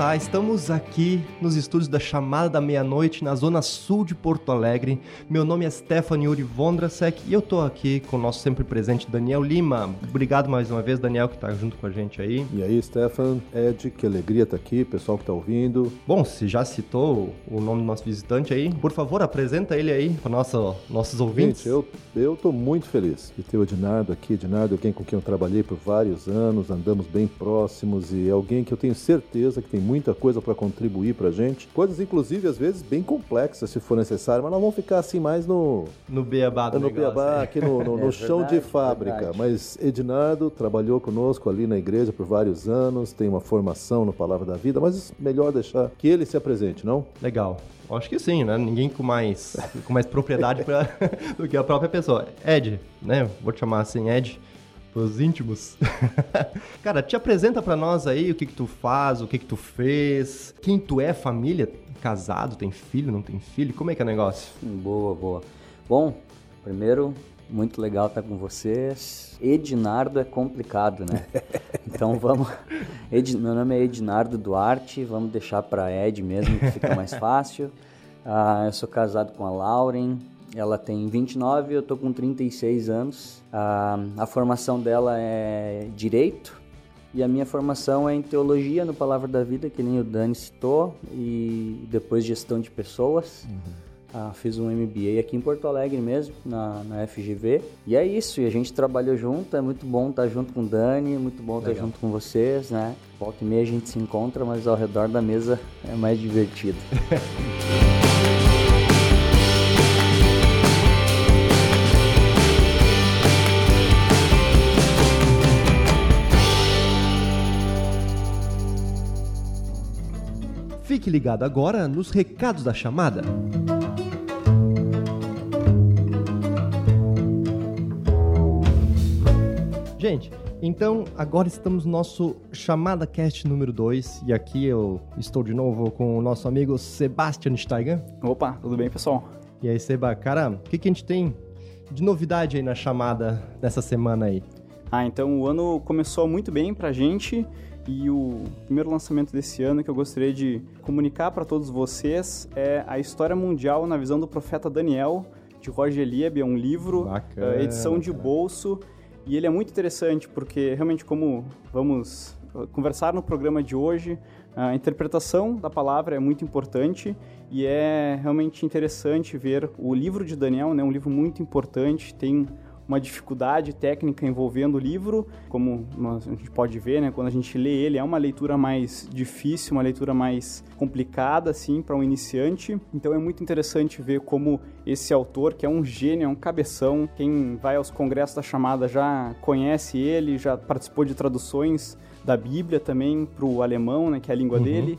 Olá, estamos aqui nos estúdios da Chamada da Meia-Noite, na zona sul de Porto Alegre. Meu nome é Stephanie Uri Vondrasek e eu tô aqui com o nosso sempre presente Daniel Lima. Obrigado mais uma vez, Daniel, que tá junto com a gente aí. E aí, Stefan, Ed, que alegria estar tá aqui, pessoal que tá ouvindo. Bom, se já citou o nome do nosso visitante aí, por favor, apresenta ele aí para nosso, nossos ouvintes. Gente, eu, eu tô muito feliz de ter o Ednardo aqui. Ednardo é alguém com quem eu trabalhei por vários anos, andamos bem próximos e é alguém que eu tenho certeza que tem muito muita coisa para contribuir para gente. Coisas, inclusive, às vezes bem complexas, se for necessário, mas nós vamos ficar assim mais no. No beabá do No negócio, beabá, aqui no, no, no é chão verdade, de fábrica. Verdade. Mas Ednardo trabalhou conosco ali na igreja por vários anos, tem uma formação no Palavra da Vida, mas melhor deixar que ele se apresente, não? Legal. Acho que sim, né? Ninguém com mais, com mais propriedade pra, do que a própria pessoa. Ed, né? Vou te chamar assim, Ed pros íntimos. Cara, te apresenta para nós aí o que que tu faz, o que que tu fez, quem tu é, família, casado, tem filho, não tem filho, como é que é o negócio? Boa, boa. Bom, primeiro, muito legal estar com vocês. Ednardo é complicado, né? Então vamos. Ed... Meu nome é Ednardo Duarte, vamos deixar para Ed mesmo, que fica mais fácil. Ah, eu sou casado com a Lauren, ela tem 29, eu tô com 36 anos. A, a formação dela é direito e a minha formação é em teologia no Palavra da Vida, que nem o Dani citou, e depois gestão de pessoas. Uhum. Ah, fiz um MBA aqui em Porto Alegre mesmo, na, na FGV. E é isso, e a gente trabalhou junto, é muito bom estar junto com o Dani, muito bom estar junto com vocês, né? Volta e meia a gente se encontra, mas ao redor da mesa é mais divertido. Fique ligado agora nos recados da chamada. Gente, então agora estamos no nosso Chamada Cast número 2 e aqui eu estou de novo com o nosso amigo Sebastian Steiger. Opa, tudo bem pessoal? E aí Seba, cara, o que, que a gente tem de novidade aí na chamada dessa semana aí? Ah, então o ano começou muito bem pra gente e o primeiro lançamento desse ano que eu gostaria de comunicar para todos vocês é a História Mundial na Visão do Profeta Daniel, de Roger Lieb. É um livro, Bacana, uh, edição de bolso, e ele é muito interessante porque, realmente, como vamos conversar no programa de hoje, a interpretação da palavra é muito importante e é realmente interessante ver o livro de Daniel, né, um livro muito importante, tem uma dificuldade técnica envolvendo o livro, como a gente pode ver, né, quando a gente lê ele, é uma leitura mais difícil, uma leitura mais complicada, assim, para um iniciante. Então é muito interessante ver como esse autor, que é um gênio, é um cabeção, quem vai aos congressos da chamada já conhece ele, já participou de traduções da Bíblia também para o alemão, né, que é a língua uhum. dele.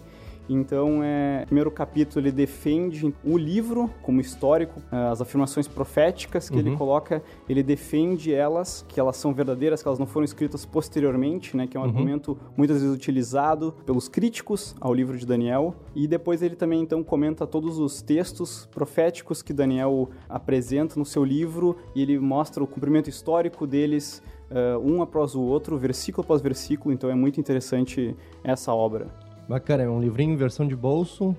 Então, é, primeiro capítulo ele defende o livro como histórico, é, as afirmações proféticas que uhum. ele coloca, ele defende elas, que elas são verdadeiras, que elas não foram escritas posteriormente, né, que é um uhum. argumento muitas vezes utilizado pelos críticos ao livro de Daniel. E depois ele também então comenta todos os textos proféticos que Daniel apresenta no seu livro e ele mostra o cumprimento histórico deles Uh, um após o outro, versículo após versículo, então é muito interessante essa obra. Bacana, é um livrinho em versão de bolso,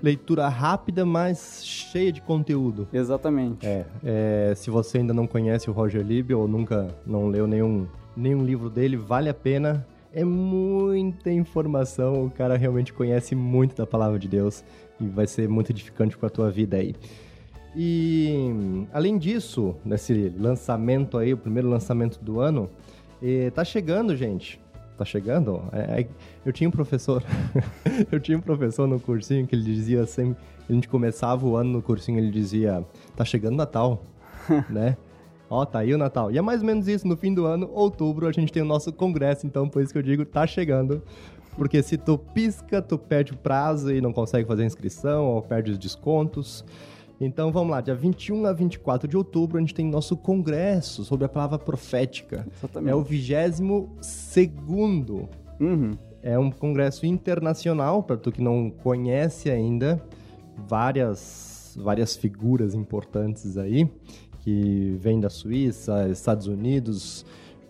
leitura rápida, mas cheia de conteúdo. Exatamente. É, é, se você ainda não conhece o Roger Lieb ou nunca não leu nenhum, nenhum livro dele, vale a pena. É muita informação, o cara realmente conhece muito da palavra de Deus e vai ser muito edificante para a tua vida aí. E além disso, nesse lançamento aí, o primeiro lançamento do ano, eh, tá chegando, gente tá chegando? É, é, eu tinha um professor, eu tinha um professor no cursinho que ele dizia sempre, a gente começava o ano no cursinho, ele dizia, tá chegando Natal, né? Ó, tá aí o Natal. E é mais ou menos isso, no fim do ano, outubro, a gente tem o nosso congresso, então por isso que eu digo, tá chegando. Porque se tu pisca, tu perde o prazo e não consegue fazer inscrição, ou perde os descontos. Então vamos lá, dia 21 a 24 de outubro a gente tem nosso congresso sobre a palavra profética. Exatamente. É o 22 segundo. Uhum. É um congresso internacional, para tu que não conhece ainda, várias, várias figuras importantes aí, que vêm da Suíça, Estados Unidos,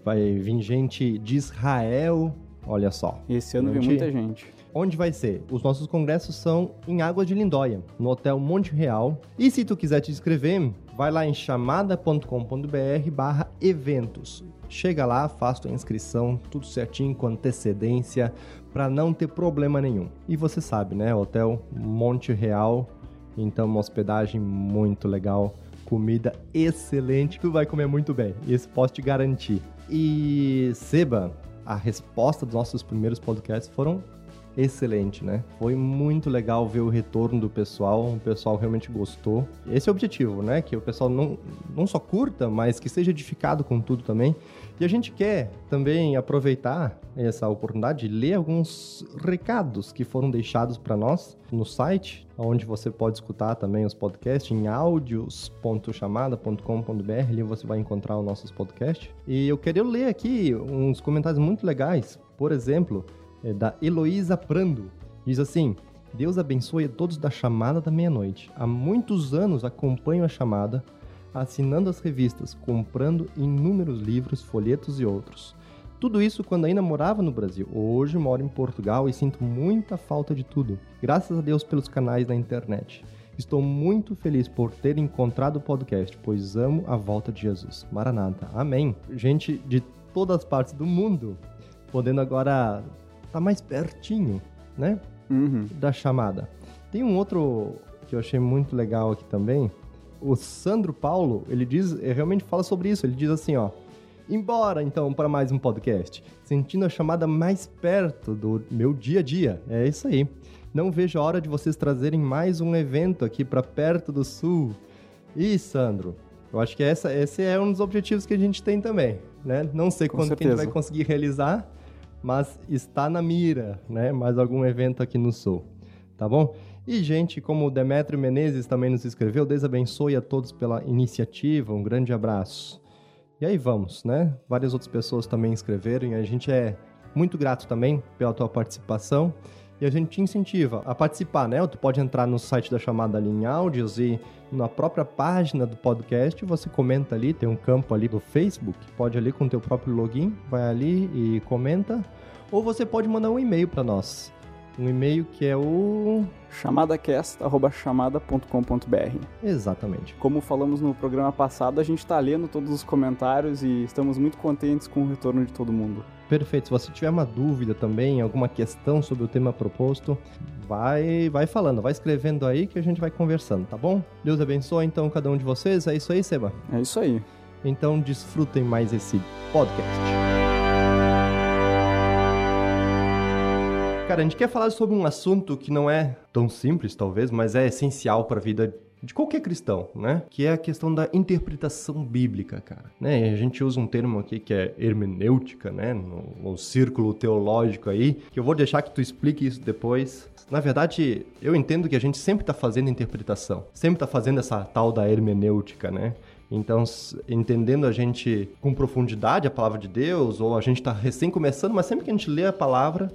vai vir gente de Israel, olha só. Esse ano vem muita gente. Onde vai ser? Os nossos congressos são em Águas de Lindóia, no Hotel Monte Real. E se tu quiser te inscrever, vai lá em chamada.com.br barra eventos. Chega lá, faz tua inscrição, tudo certinho, com antecedência, para não ter problema nenhum. E você sabe, né? Hotel Monte Real, então uma hospedagem muito legal, comida excelente, tu vai comer muito bem. Isso posso te garantir. E Seba, a resposta dos nossos primeiros podcasts foram excelente, né? Foi muito legal ver o retorno do pessoal, o pessoal realmente gostou. Esse é o objetivo, né? Que o pessoal não, não só curta, mas que seja edificado com tudo também. E a gente quer também aproveitar essa oportunidade de ler alguns recados que foram deixados para nós no site, onde você pode escutar também os podcasts em audios.chamada.com.br, ali você vai encontrar os nossos podcasts. E eu queria ler aqui uns comentários muito legais. Por exemplo, é da Heloísa Prando. Diz assim: Deus abençoe a todos da chamada da meia-noite. Há muitos anos acompanho a chamada, assinando as revistas, comprando inúmeros livros, folhetos e outros. Tudo isso quando ainda morava no Brasil. Hoje moro em Portugal e sinto muita falta de tudo. Graças a Deus pelos canais da internet. Estou muito feliz por ter encontrado o podcast, pois amo a volta de Jesus. Maranata. Amém. Gente de todas as partes do mundo, podendo agora tá mais pertinho, né? Uhum. Da chamada. Tem um outro que eu achei muito legal aqui também. O Sandro Paulo, ele diz, ele realmente fala sobre isso. Ele diz assim, ó. Embora então para mais um podcast, sentindo a chamada mais perto do meu dia a dia. É isso aí. Não vejo a hora de vocês trazerem mais um evento aqui para perto do sul. E Sandro, eu acho que essa, esse é um dos objetivos que a gente tem também, né? Não sei Com quando que a gente vai conseguir realizar, mas está na mira, né? Mais algum evento aqui no Sul, tá bom? E, gente, como o Demetrio Menezes também nos escreveu, Deus abençoe a todos pela iniciativa, um grande abraço. E aí vamos, né? Várias outras pessoas também escreveram e a gente é muito grato também pela tua participação. E a gente te incentiva a participar, né? Tu pode entrar no site da chamada ali em áudios e na própria página do podcast você comenta ali, tem um campo ali do Facebook, pode ali com teu próprio login, vai ali e comenta. Ou você pode mandar um e-mail para nós. Um e-mail que é o... chamadacast.chamada.com.br Exatamente. Como falamos no programa passado, a gente está lendo todos os comentários e estamos muito contentes com o retorno de todo mundo. Perfeito. Se você tiver uma dúvida também, alguma questão sobre o tema proposto, vai, vai falando, vai escrevendo aí que a gente vai conversando, tá bom? Deus abençoe então cada um de vocês. É isso aí, Seba. É isso aí. Então desfrutem mais esse podcast. Cara, a gente quer falar sobre um assunto que não é tão simples, talvez, mas é essencial para a vida de qualquer cristão, né? Que é a questão da interpretação bíblica, cara. Né? A gente usa um termo aqui que é hermenêutica, né? No, no círculo teológico aí, que eu vou deixar que tu explique isso depois. Na verdade, eu entendo que a gente sempre está fazendo interpretação, sempre está fazendo essa tal da hermenêutica, né? Então, entendendo a gente com profundidade a palavra de Deus, ou a gente está recém começando, mas sempre que a gente lê a palavra,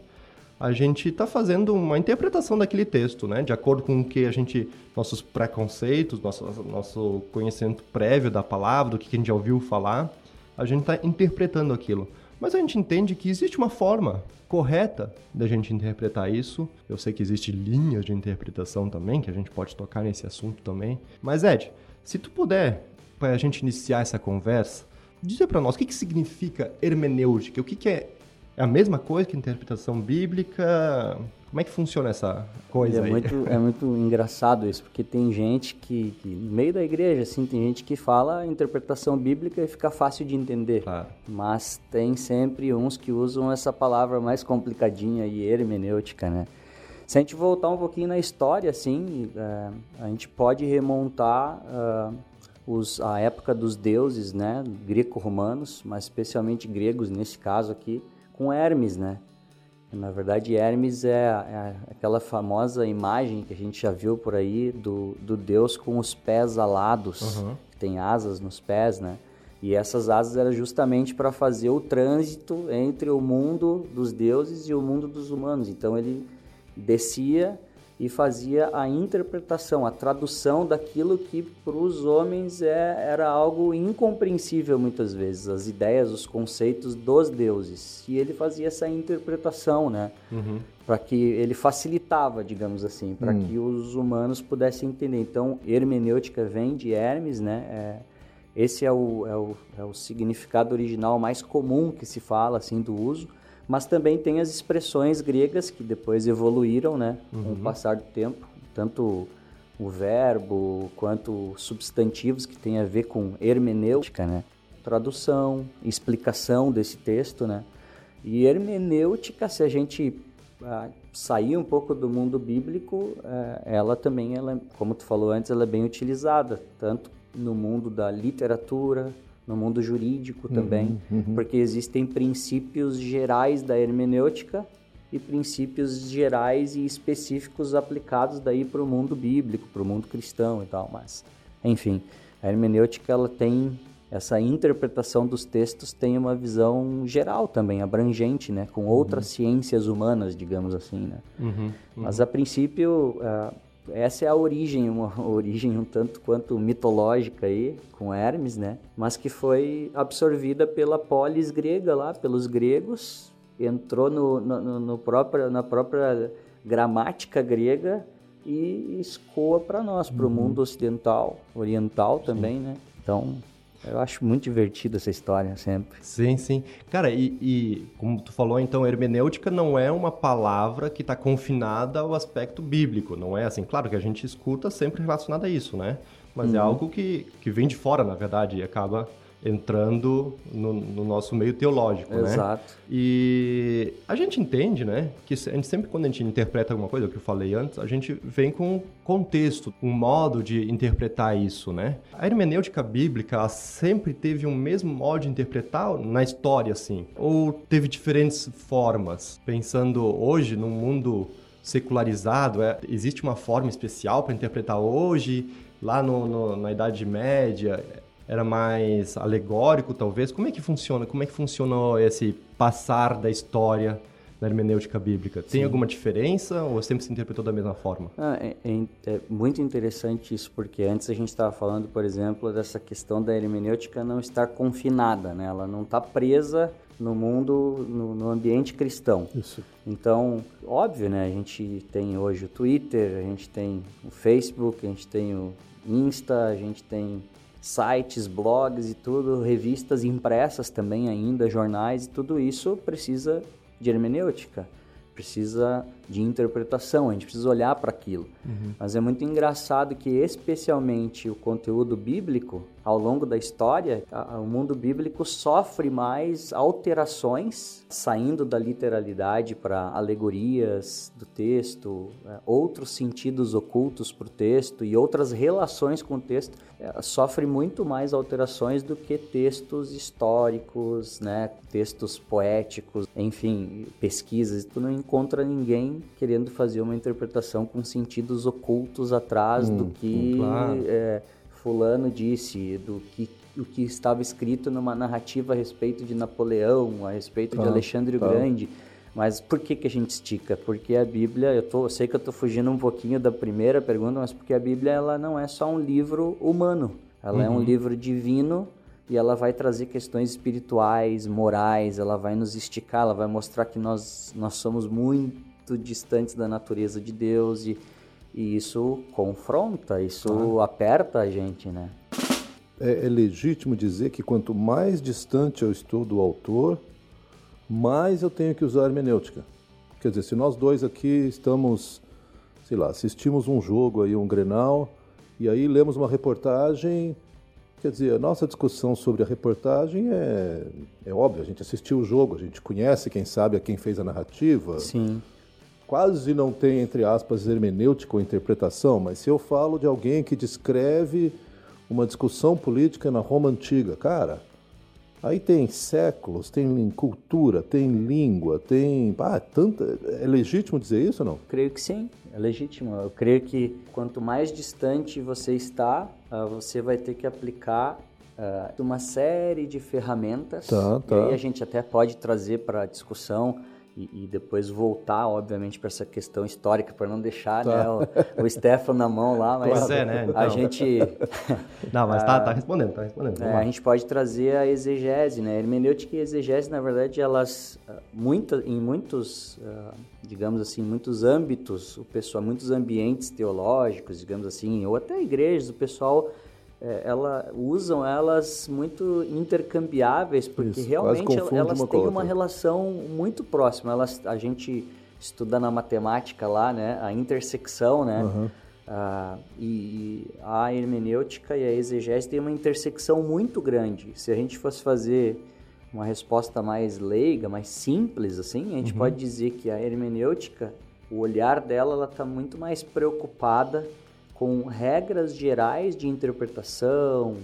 a gente está fazendo uma interpretação daquele texto, né? De acordo com o que a gente, nossos preconceitos, nosso, nosso conhecimento prévio da palavra, do que a gente já ouviu falar, a gente está interpretando aquilo. Mas a gente entende que existe uma forma correta da gente interpretar isso. Eu sei que existe linhas de interpretação também, que a gente pode tocar nesse assunto também. Mas Ed, se tu puder, para a gente iniciar essa conversa, dizer para nós o que, que significa hermenêutica, o que, que é é a mesma coisa que interpretação bíblica? Como é que funciona essa coisa é aí? muito, é muito engraçado isso, porque tem gente que, que, no meio da igreja, assim, tem gente que fala interpretação bíblica e fica fácil de entender. Claro. Mas tem sempre uns que usam essa palavra mais complicadinha e hermenêutica, né? Se a gente voltar um pouquinho na história, assim, é, a gente pode remontar ah, os, a época dos deuses, né? Greco-romanos, mas especialmente gregos nesse caso aqui, com Hermes, né? Na verdade, Hermes é, é aquela famosa imagem que a gente já viu por aí do, do deus com os pés alados, Uhum. que tem asas nos pés, né? E essas asas eram justamente para fazer o trânsito entre o mundo dos deuses e o mundo dos humanos. Então ele descia e fazia a interpretação, a tradução daquilo que para os homens é, era algo incompreensível muitas vezes, as ideias, os conceitos dos deuses. E ele fazia essa interpretação, né? Uhum. Para que ele facilitava, digamos assim, para uhum. que os humanos pudessem entender. Então, hermenêutica vem de Hermes, né? É, esse é o, é, o, é o significado original mais comum que se fala assim do uso mas também tem as expressões gregas que depois evoluíram, né, uhum. com o uhum. passar do tempo, tanto o verbo quanto substantivos que tem a ver com hermenêutica, né, tradução, explicação desse texto, né, e hermenêutica, se a gente ah, sair um pouco do mundo bíblico, eh, ela também, ela, como tu falou antes, ela é bem utilizada, tanto no mundo da literatura, no mundo jurídico também, uhum, uhum. porque existem princípios gerais da hermenêutica e princípios gerais e específicos aplicados daí para o mundo bíblico, para o mundo cristão e tal, mas enfim, a hermenêutica ela tem essa interpretação dos textos tem uma visão geral também, abrangente, né, com outras uhum. ciências humanas, digamos assim, né. Uhum, mas a princípio uh, essa é a origem, uma origem um tanto quanto mitológica aí, com Hermes, né? Mas que foi absorvida pela polis grega lá, pelos gregos, entrou no, no, no próprio, na própria gramática grega e escoa para nós, para o uhum. mundo ocidental, oriental também, Sim. né? Então, eu acho muito divertida essa história sempre. Sim, sim. Cara, e, e, como tu falou, então, hermenêutica não é uma palavra que está confinada ao aspecto bíblico, não é assim? Claro que a gente escuta sempre relacionada a isso, né? Mas é uhum. é algo que, que vem de fora, na verdade, e acaba entrando no, no, nosso meio teológico, Exato. né? Exato. E a gente entende, né, que a gente sempre quando a gente interpreta alguma coisa, o que eu falei antes, a gente vem com contexto, um modo de interpretar isso, né? A hermenêutica bíblica sempre teve um mesmo modo de interpretar na história, assim, ou teve diferentes formas. Pensando hoje num mundo secularizado, é, existe uma forma especial para interpretar hoje, lá no, no, na Idade Média era mais alegórico, talvez? Como é que funciona? Como é que funcionou esse passar da história na hermenêutica bíblica? Tem Sim. alguma diferença ou sempre se interpretou da mesma forma? Ah, é, é, é, muito interessante isso, porque antes a gente estava falando, por exemplo, dessa questão da hermenêutica não estar confinada, né? Ela não está presa no mundo, no, no, ambiente cristão. Isso. Então, óbvio, né? A gente tem hoje o Twitter, a gente tem o Facebook, a gente tem o Insta, a gente tem sites, blogs e tudo, revistas impressas também ainda, jornais e tudo isso precisa de hermenêutica, precisa de interpretação, a gente precisa olhar para aquilo. Uhum. Mas é muito engraçado que especialmente o conteúdo bíblico ao longo da história, a, o mundo bíblico sofre mais alterações, saindo da literalidade para alegorias do texto, é, outros sentidos ocultos para o texto e outras relações com o texto, é, sofre muito mais alterações do que textos históricos, né, textos poéticos, enfim, pesquisas. Tu não encontra ninguém querendo fazer uma interpretação com sentidos ocultos atrás hum, do que claro. é, fulano disse, do que o que estava escrito numa narrativa a respeito de Napoleão, a respeito de Alexandre o Grande. Mas por que, que a gente estica? Porque a Bíblia, eu, tô, eu sei que eu estou fugindo um pouquinho da primeira pergunta, mas porque a Bíblia ela não é só um livro humano, ela uhum. é um uhum. livro divino e ela vai trazer questões espirituais, morais, ela vai nos esticar, ela vai mostrar que nós, nós somos muito distantes da natureza de Deus e e isso confronta, isso ah. aperta a gente, né? É, é, legítimo dizer que quanto mais distante eu estou do autor, mais eu tenho que usar hermenêutica. Quer dizer, se nós dois aqui estamos, sei lá, assistimos um jogo aí, um Grenal, e aí lemos uma reportagem, quer dizer, a nossa discussão sobre a reportagem é, é óbvio, a gente assistiu o jogo, a gente conhece, quem sabe, a quem fez a narrativa. Sim quase não tem, entre aspas, hermenêutica ou interpretação, mas se eu falo de alguém que descreve uma discussão política na Roma Antiga, cara, aí tem séculos, tem cultura, tem língua, tem. Ah, tanta. É legítimo dizer isso ou não? Creio que sim, é legítimo. Eu creio que quanto mais distante você está, ah, você vai ter que aplicar uh, uma série de ferramentas. Tá, tá. E aí a gente até pode trazer para discussão e, e, depois voltar, obviamente, para essa questão histórica, para não deixar Tá. né, o, o Stefano na mão lá, mas Pois é, né? a Então. gente Não, mas tá, tá respondendo, tá respondendo. é, a gente pode trazer a exegese, né? Hermenêutica e exegese, na verdade, elas ah, muita, em muitos, ah, digamos assim, muitos âmbitos, o pessoal, muitos ambientes teológicos, digamos assim, ou até igrejas, o pessoal ela usam elas muito intercambiáveis porque Isso, realmente elas uma têm uma outra. relação muito próxima. Elas a gente estuda na matemática lá, né? A intersecção, né? Aham. Ah, e, e a hermenêutica e a exegese têm uma intersecção muito grande. Se a gente fosse fazer uma resposta mais leiga, mais simples, assim, a gente pode dizer que a hermenêutica, o olhar dela, ela está muito mais preocupada com regras gerais de interpretação,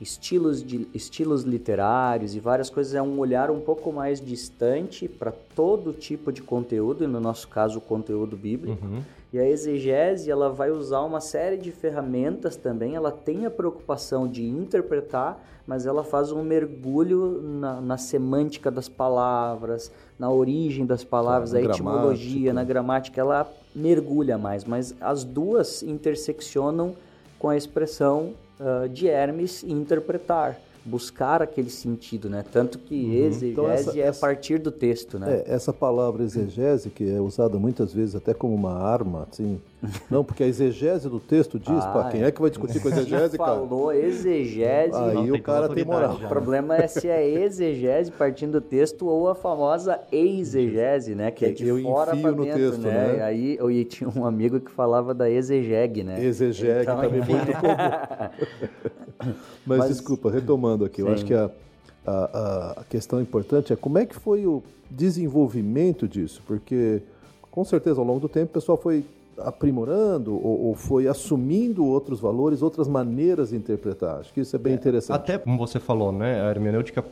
estilos, de, estilos literários e várias coisas. É um olhar um pouco mais distante para todo tipo de conteúdo, e no nosso caso, o conteúdo bíblico. Uhum. E a exegese, ela vai usar uma série de ferramentas também, ela tem a preocupação de interpretar, mas ela faz um mergulho na, na semântica das palavras, na origem das palavras, Tá, a na etimologia, gramática. na gramática, ela mergulha mais, mas as duas interseccionam com a expressão ah, de Hermes interpretar, buscar aquele sentido, né? Tanto que exegese Então, essa- é a partir do texto, né? É, essa palavra exegese, que é usada muitas vezes até como uma arma, assim. Não, porque a exegese do texto diz, Ah, pá, quem é que vai discutir com a exegese, cara? falou exegese, Aí Não, o cara tem moral. já, O problema é se é exegese partindo do texto ou a famosa exegese, né? Que é de Eu fora enfio para no dentro, texto, né? né? E aí eu e tinha um amigo que falava da exegeg, né? Exegese Então, também é enfim. muito comum. Mas, Mas- desculpa, retomando aqui, eu Sim. acho que a, a, a- a questão importante é como é que foi o desenvolvimento disso, porque com certeza ao longo do tempo o pessoal foi aprimorando ou, ou foi assumindo outros valores, outras maneiras de interpretar. Acho que isso é bem interessante. Até como você falou, né? A hermenêutica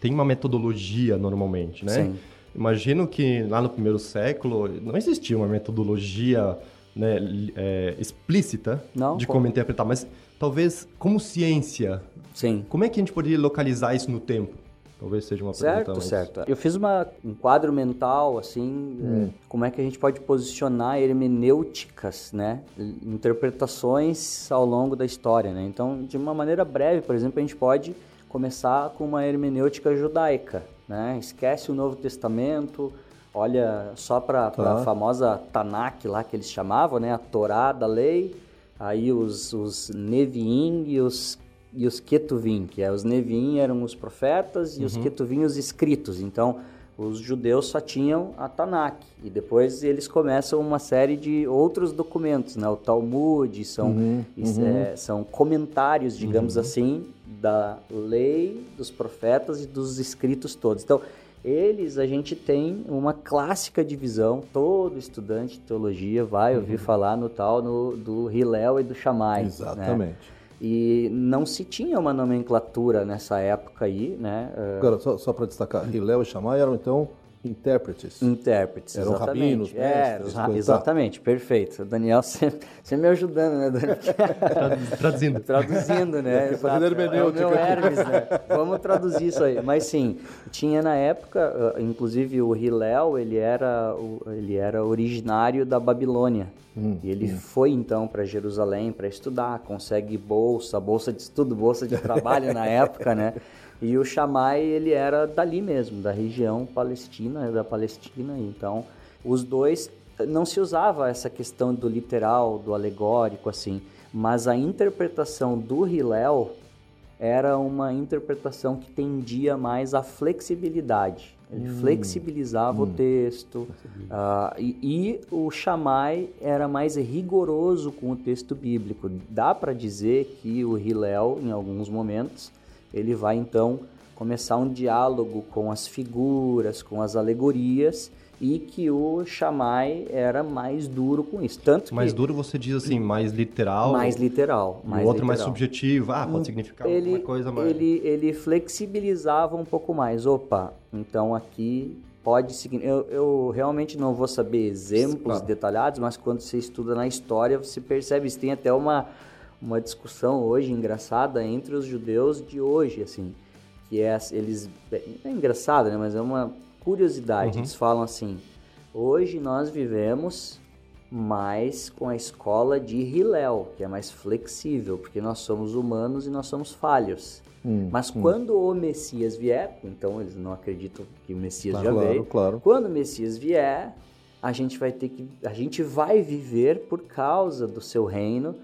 tem uma metodologia normalmente, né? Sim. Imagino que lá no primeiro século não existia uma metodologia né, é, explícita Não, de pô. como interpretar, mas talvez como ciência, Sim. como é que a gente poderia localizar isso no tempo? Talvez seja uma Certo, pergunta. mais- certo. Eu fiz uma, um quadro mental, assim, Hum. é, como é que a gente pode posicionar hermenêuticas, né? Interpretações ao longo da história, né? Então, de uma maneira breve, por exemplo, a gente pode começar com uma hermenêutica judaica, né? Esquece o Novo Testamento, olha só para a Tá. famosa Tanakh lá que eles chamavam, né? A Torá da lei, aí os, os Neviim e os e os Ketuvim, que é os Neviim eram os profetas e os Ketuvim os escritos. Então, os judeus só tinham a Tanakh e depois eles começam uma série de outros documentos, né? O Talmud são isso é, são comentários, digamos assim, da lei, dos profetas e dos escritos todos. Então, eles a gente tem uma clássica divisão, todo estudante de teologia vai ouvir falar no tal no, do Hillel e do Shammai. né? E não se tinha uma nomenclatura nessa época aí, né? Agora, só, só para destacar, Hillel e Shammai eram então intérpretes. Intérpretes, Eram exatamente. rabinos, é, mestres, coisa- exatamente, perfeito. Daniel, você, você me ajudando, né, Daniel? Tradu- Traduzindo. Traduzindo, né? Fazendo Exato. É o hermenêutica meu. Hermes, né? Vamos traduzir isso aí. Mas sim, tinha na época, uh, inclusive o Hillel, ele era, o- ele era originário da Babilônia. Hum, e ele foi então para Jerusalém para estudar, consegue bolsa, bolsa de estudo, bolsa de trabalho na época, né? E o Shammai, ele era dali mesmo, da região palestina, da Palestina. Então, os dois não se usava essa questão do literal, do alegórico assim, mas a interpretação do Hillel era uma interpretação que tendia mais à flexibilidade. Ele flexibilizava o texto ah, e, e o Shammai era mais rigoroso com o texto bíblico. Dá para dizer que o Hillel, em alguns momentos, ele vai então começar um diálogo com as figuras, com as alegorias e que o Shammai era mais duro com isso. Tanto Mais que duro você diz assim, mais literal. mais literal, mais o outro mais literal. subjetivo. Ah, pode significar ele, alguma coisa mais. ele, ele flexibilizava um pouco mais. Opa, então aqui pode seguir. Eu, eu realmente não vou saber exemplos Claro. detalhados, mas quando você estuda na história, você percebe isso. Tem até uma, uma discussão hoje engraçada entre os judeus de hoje, assim, que é eles é engraçado, né, mas é uma curiosidade. Uhum. Eles falam assim: hoje nós vivemos mais com a escola de Hillel, que é mais flexível, porque nós somos humanos e nós somos falhos. Hum, Mas hum. quando o Messias vier, então eles não acreditam que o Messias já claro, veio. Claro. Quando o Messias vier, a gente vai ter que, a gente vai viver por causa do seu reino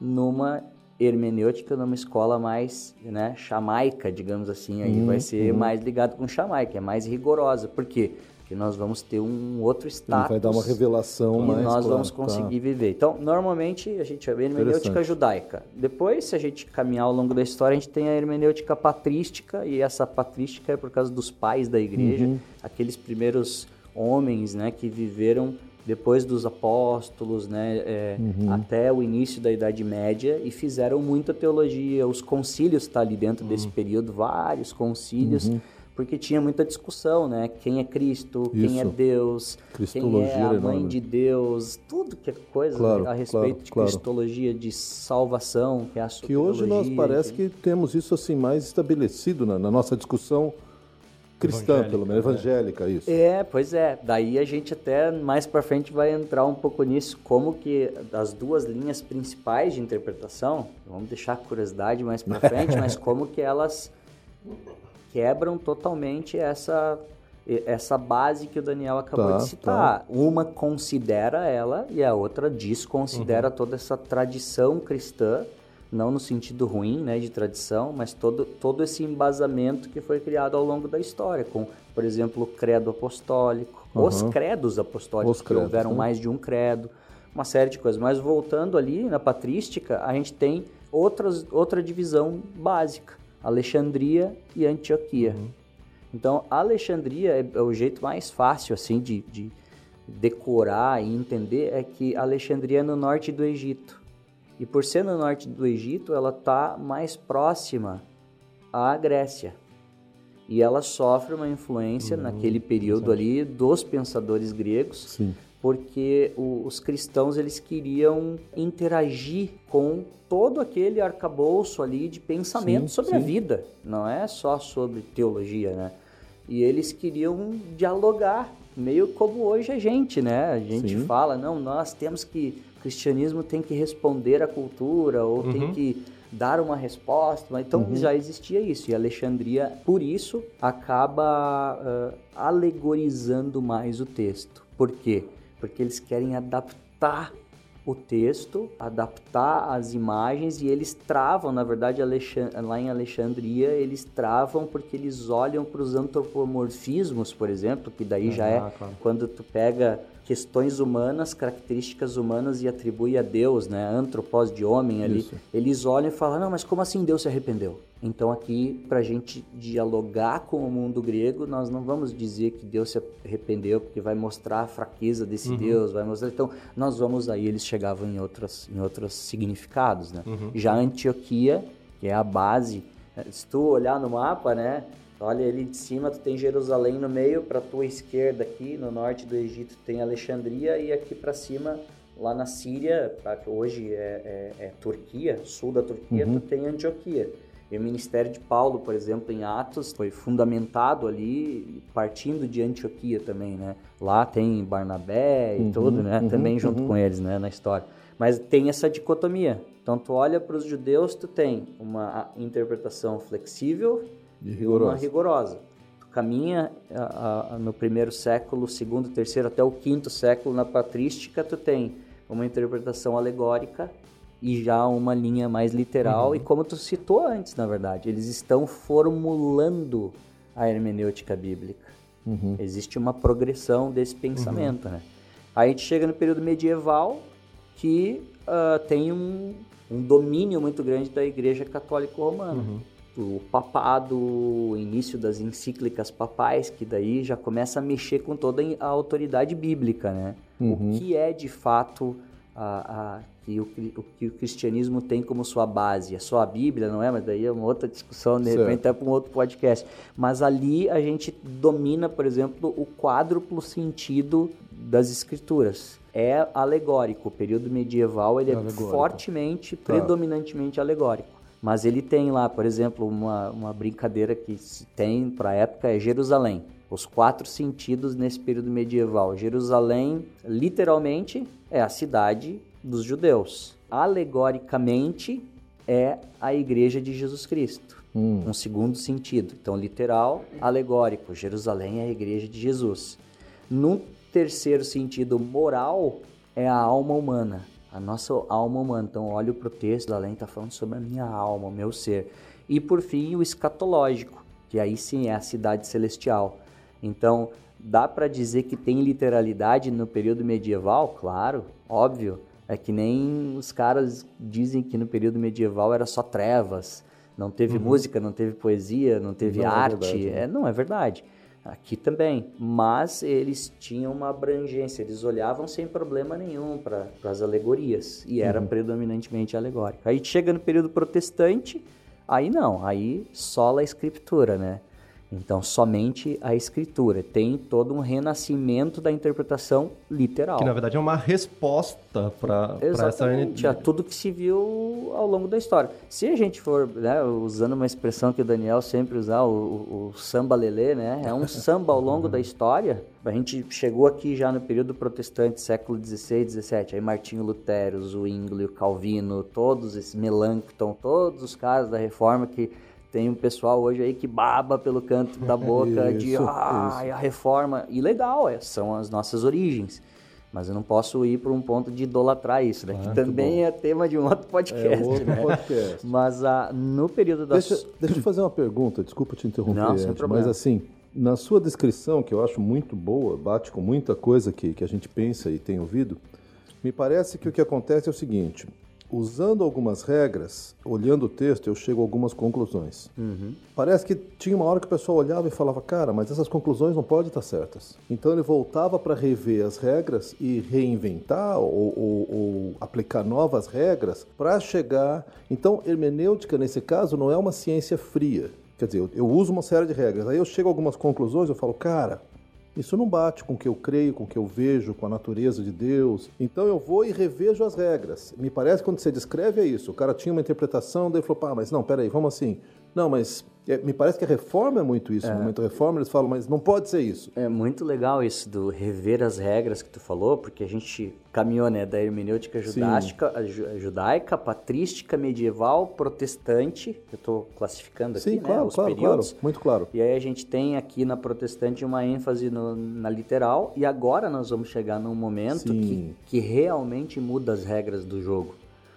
numa hermenêutica, numa escola mais, né, chamaica, digamos assim, aí hum, vai ser hum. mais ligado com chamaica, é mais rigorosa. Por quê? que nós vamos ter um outro status. vai dar uma revelação e mais. nós claro, vamos conseguir tá. viver. Então, normalmente a gente vê a hermenêutica judaica. Depois, se a gente caminhar ao longo da história, a gente tem a hermenêutica patrística, e essa patrística é por causa dos pais da igreja, uhum. aqueles primeiros homens né, que viveram depois dos apóstolos, né, é, uhum. até o início da Idade Média e fizeram muita teologia. Os concílios estão tá ali dentro uhum. desse período, vários concílios. Uhum porque tinha muita discussão, né? Quem é Cristo, Isso. quem é Deus, quem é a mãe de Deus, tudo que é coisa claro, a respeito claro, de claro. cristologia, de salvação, que é a Que hoje nós parece que... que temos isso assim mais estabelecido na, na nossa discussão cristã, pelo menos, evangélica, isso. É, pois é. Daí a gente até mais para frente vai entrar um pouco nisso, como que as duas linhas principais de interpretação, vamos deixar a curiosidade mais para frente, mas como que elas quebram totalmente essa essa base que o Daniel acabou tá, de citar. Tá. Uma considera ela e a outra desconsidera uhum. toda essa tradição cristã, não no sentido ruim, né, de tradição, mas todo, todo esse embasamento que foi criado ao longo da história, com, por exemplo, o credo apostólico, uhum. os credos apostólicos, os credos, houveram né? mais de um credo, uma série de coisas. Mas voltando ali na patrística, a gente tem outras, outra divisão básica Alexandria e Antioquia. Uhum. Então, Alexandria é, o jeito mais fácil assim de, de decorar e entender é que Alexandria é no norte do Egito. E por ser no norte do Egito, ela está mais próxima à Grécia. E ela sofre uma influência uhum, naquele período ali dos pensadores gregos, Sim porque os cristãos eles queriam interagir com todo aquele arcabouço ali de pensamento sim, sobre sim. a vida, não é só sobre teologia, né? E eles queriam dialogar, meio como hoje a gente, né? A gente sim. fala, não, nós temos que, o cristianismo tem que responder à cultura, ou uhum. tem que dar uma resposta. Então uhum. já existia isso. E Alexandria, por isso, acaba uh, alegorizando mais o texto. Por quê? porque eles querem adaptar o texto, adaptar as imagens e eles travam, na verdade, lá em Alexandria, eles travam porque eles olham para os antropomorfismos, por exemplo, que daí já é claro. quando tu pega questões humanas, características humanas e atribui a Deus, né, antropós de homem ali. Isso. Eles olham e falam: "Não, mas como assim Deus se arrependeu?" Então aqui para a gente dialogar com o mundo grego, nós não vamos dizer que Deus se arrependeu porque vai mostrar a fraqueza desse uhum. Deus, vai mostrar. Então nós vamos aí eles chegavam em outros em outros significados, né? Uhum. Já Antioquia, que é a base, se tu olhar no mapa, né, Olha ali de cima, tu tem Jerusalém no meio, para tua esquerda aqui, no norte do Egito, tem Alexandria e aqui para cima, lá na Síria, que hoje é, é, é, Turquia, sul da Turquia, uhum. tu tem Antioquia. E o ministério de Paulo, por exemplo, em Atos, foi fundamentado ali, partindo de Antioquia também, né? Lá tem Barnabé e uhum, tudo, né? Uhum, também junto uhum. com eles, né? Na história. Mas tem essa dicotomia. Então, tu olha para os judeus, tu tem uma interpretação flexível e rigorosa. uma rigorosa. Tu caminha a, a, no primeiro século, segundo, terceiro, até o quinto século na patrística, tu tem uma interpretação alegórica e já uma linha mais literal. Uhum. E como tu citou antes, na verdade, eles estão formulando a hermenêutica bíblica. Uhum. Existe uma progressão desse pensamento, uhum. né? Aí a gente chega no período medieval, que uh, tem um, um, domínio muito grande da Igreja Católica Romana. Uhum o papado, o início das encíclicas papais, que daí já começa a mexer com toda a autoridade bíblica, né? Uhum. O que é de fato a, a que, o, o, que o cristianismo tem como sua base? É só a Bíblia, não é? Mas daí é uma outra discussão, de repente até para um outro podcast. Mas ali a gente domina, por exemplo, o quádruplo sentido das escrituras. É alegórico. O período medieval ele é, Alegórico. fortemente, Tá. predominantemente alegórico. Mas ele tem lá, por exemplo, uma, uma brincadeira que se tem para a época é Jerusalém. Os quatro sentidos nesse período medieval. Jerusalém, literalmente, é a cidade dos judeus. Alegoricamente, é a igreja de Jesus Cristo. Um segundo sentido. Então, literal, alegórico. Jerusalém é a igreja de Jesus. No terceiro sentido, moral, é a alma humana. A nossa alma humana. Então, olho para o texto, além está falando sobre a minha alma, o meu ser. E, por fim, o escatológico, que aí sim é a cidade celestial. Então, dá para dizer que tem literalidade no período medieval? Claro, óbvio. É que nem os caras dizem que no período medieval era só trevas, não teve música, não teve poesia, não teve Não é arte. verdade, né? É, não é verdade. Aqui também. Mas eles tinham uma abrangência, eles olhavam sem problema nenhum para as alegorias. E era predominantemente alegórico. Aí chega no período protestante, aí não, aí sola a escritura, né? Então, somente a escritura. Tem todo um renascimento da interpretação literal. Que na verdade é uma resposta para essa Exatamente, a tudo que se viu ao longo da história. Se a gente for, né, usando uma expressão que o Daniel sempre usa, o, o- samba lelê, né? É um samba ao longo da história. A gente chegou aqui já no período protestante, século XVI, XVII. Aí Martinho Lutero, Zwingli, Calvino, todos esses Melanchthon, todos os caras da Reforma que tem um pessoal hoje aí que baba pelo canto da boca de Isso, ah, isso. a reforma. E legal, é, são as nossas origens. Mas eu não posso ir para um ponto de idolatrar isso, né? que também é tema de um outro podcast, É outro né? podcast. Mas ah, no período da... Deixa, deixa eu fazer uma pergunta, desculpa te interromper, Não, sem Ed, problema. mas assim, na sua descrição, que eu acho muito boa, bate com muita coisa que, que a gente pensa e tem ouvido, me parece que o que acontece é o seguinte: usando algumas regras, olhando o texto, eu chego a algumas conclusões. Uhum. Parece que tinha uma hora que o pessoal olhava e falava, cara, mas essas conclusões não podem estar certas. Então ele voltava para rever as regras e reinventar ou, ou- ou aplicar novas regras para chegar. Então, hermenêutica, nesse caso, não é uma ciência fria. Quer dizer, eu, eu uso uma série de regras, aí eu chego a algumas conclusões, eu falo, cara, isso não bate com o que eu creio, com o que eu vejo, com a natureza de Deus. Então eu vou e revejo as regras. Me parece que quando você descreve é isso. O cara tinha uma interpretação, daí falou, pá, mas não, peraí, vamos assim. Não, mas é, me parece que a reforma é muito isso. No momento da reforma eles falam, mas não pode ser isso. É muito legal isso do rever as regras que tu falou, porque a gente caminhou né, da hermenêutica judástica, judaica, patrística, medieval, protestante. Eu estou classificando aqui Sim, né, claro, os claro, claro. períodos. Muito claro. E aí a gente tem aqui na protestante uma ênfase no- na literal, e agora nós vamos chegar num momento que, que realmente muda as regras do jogo.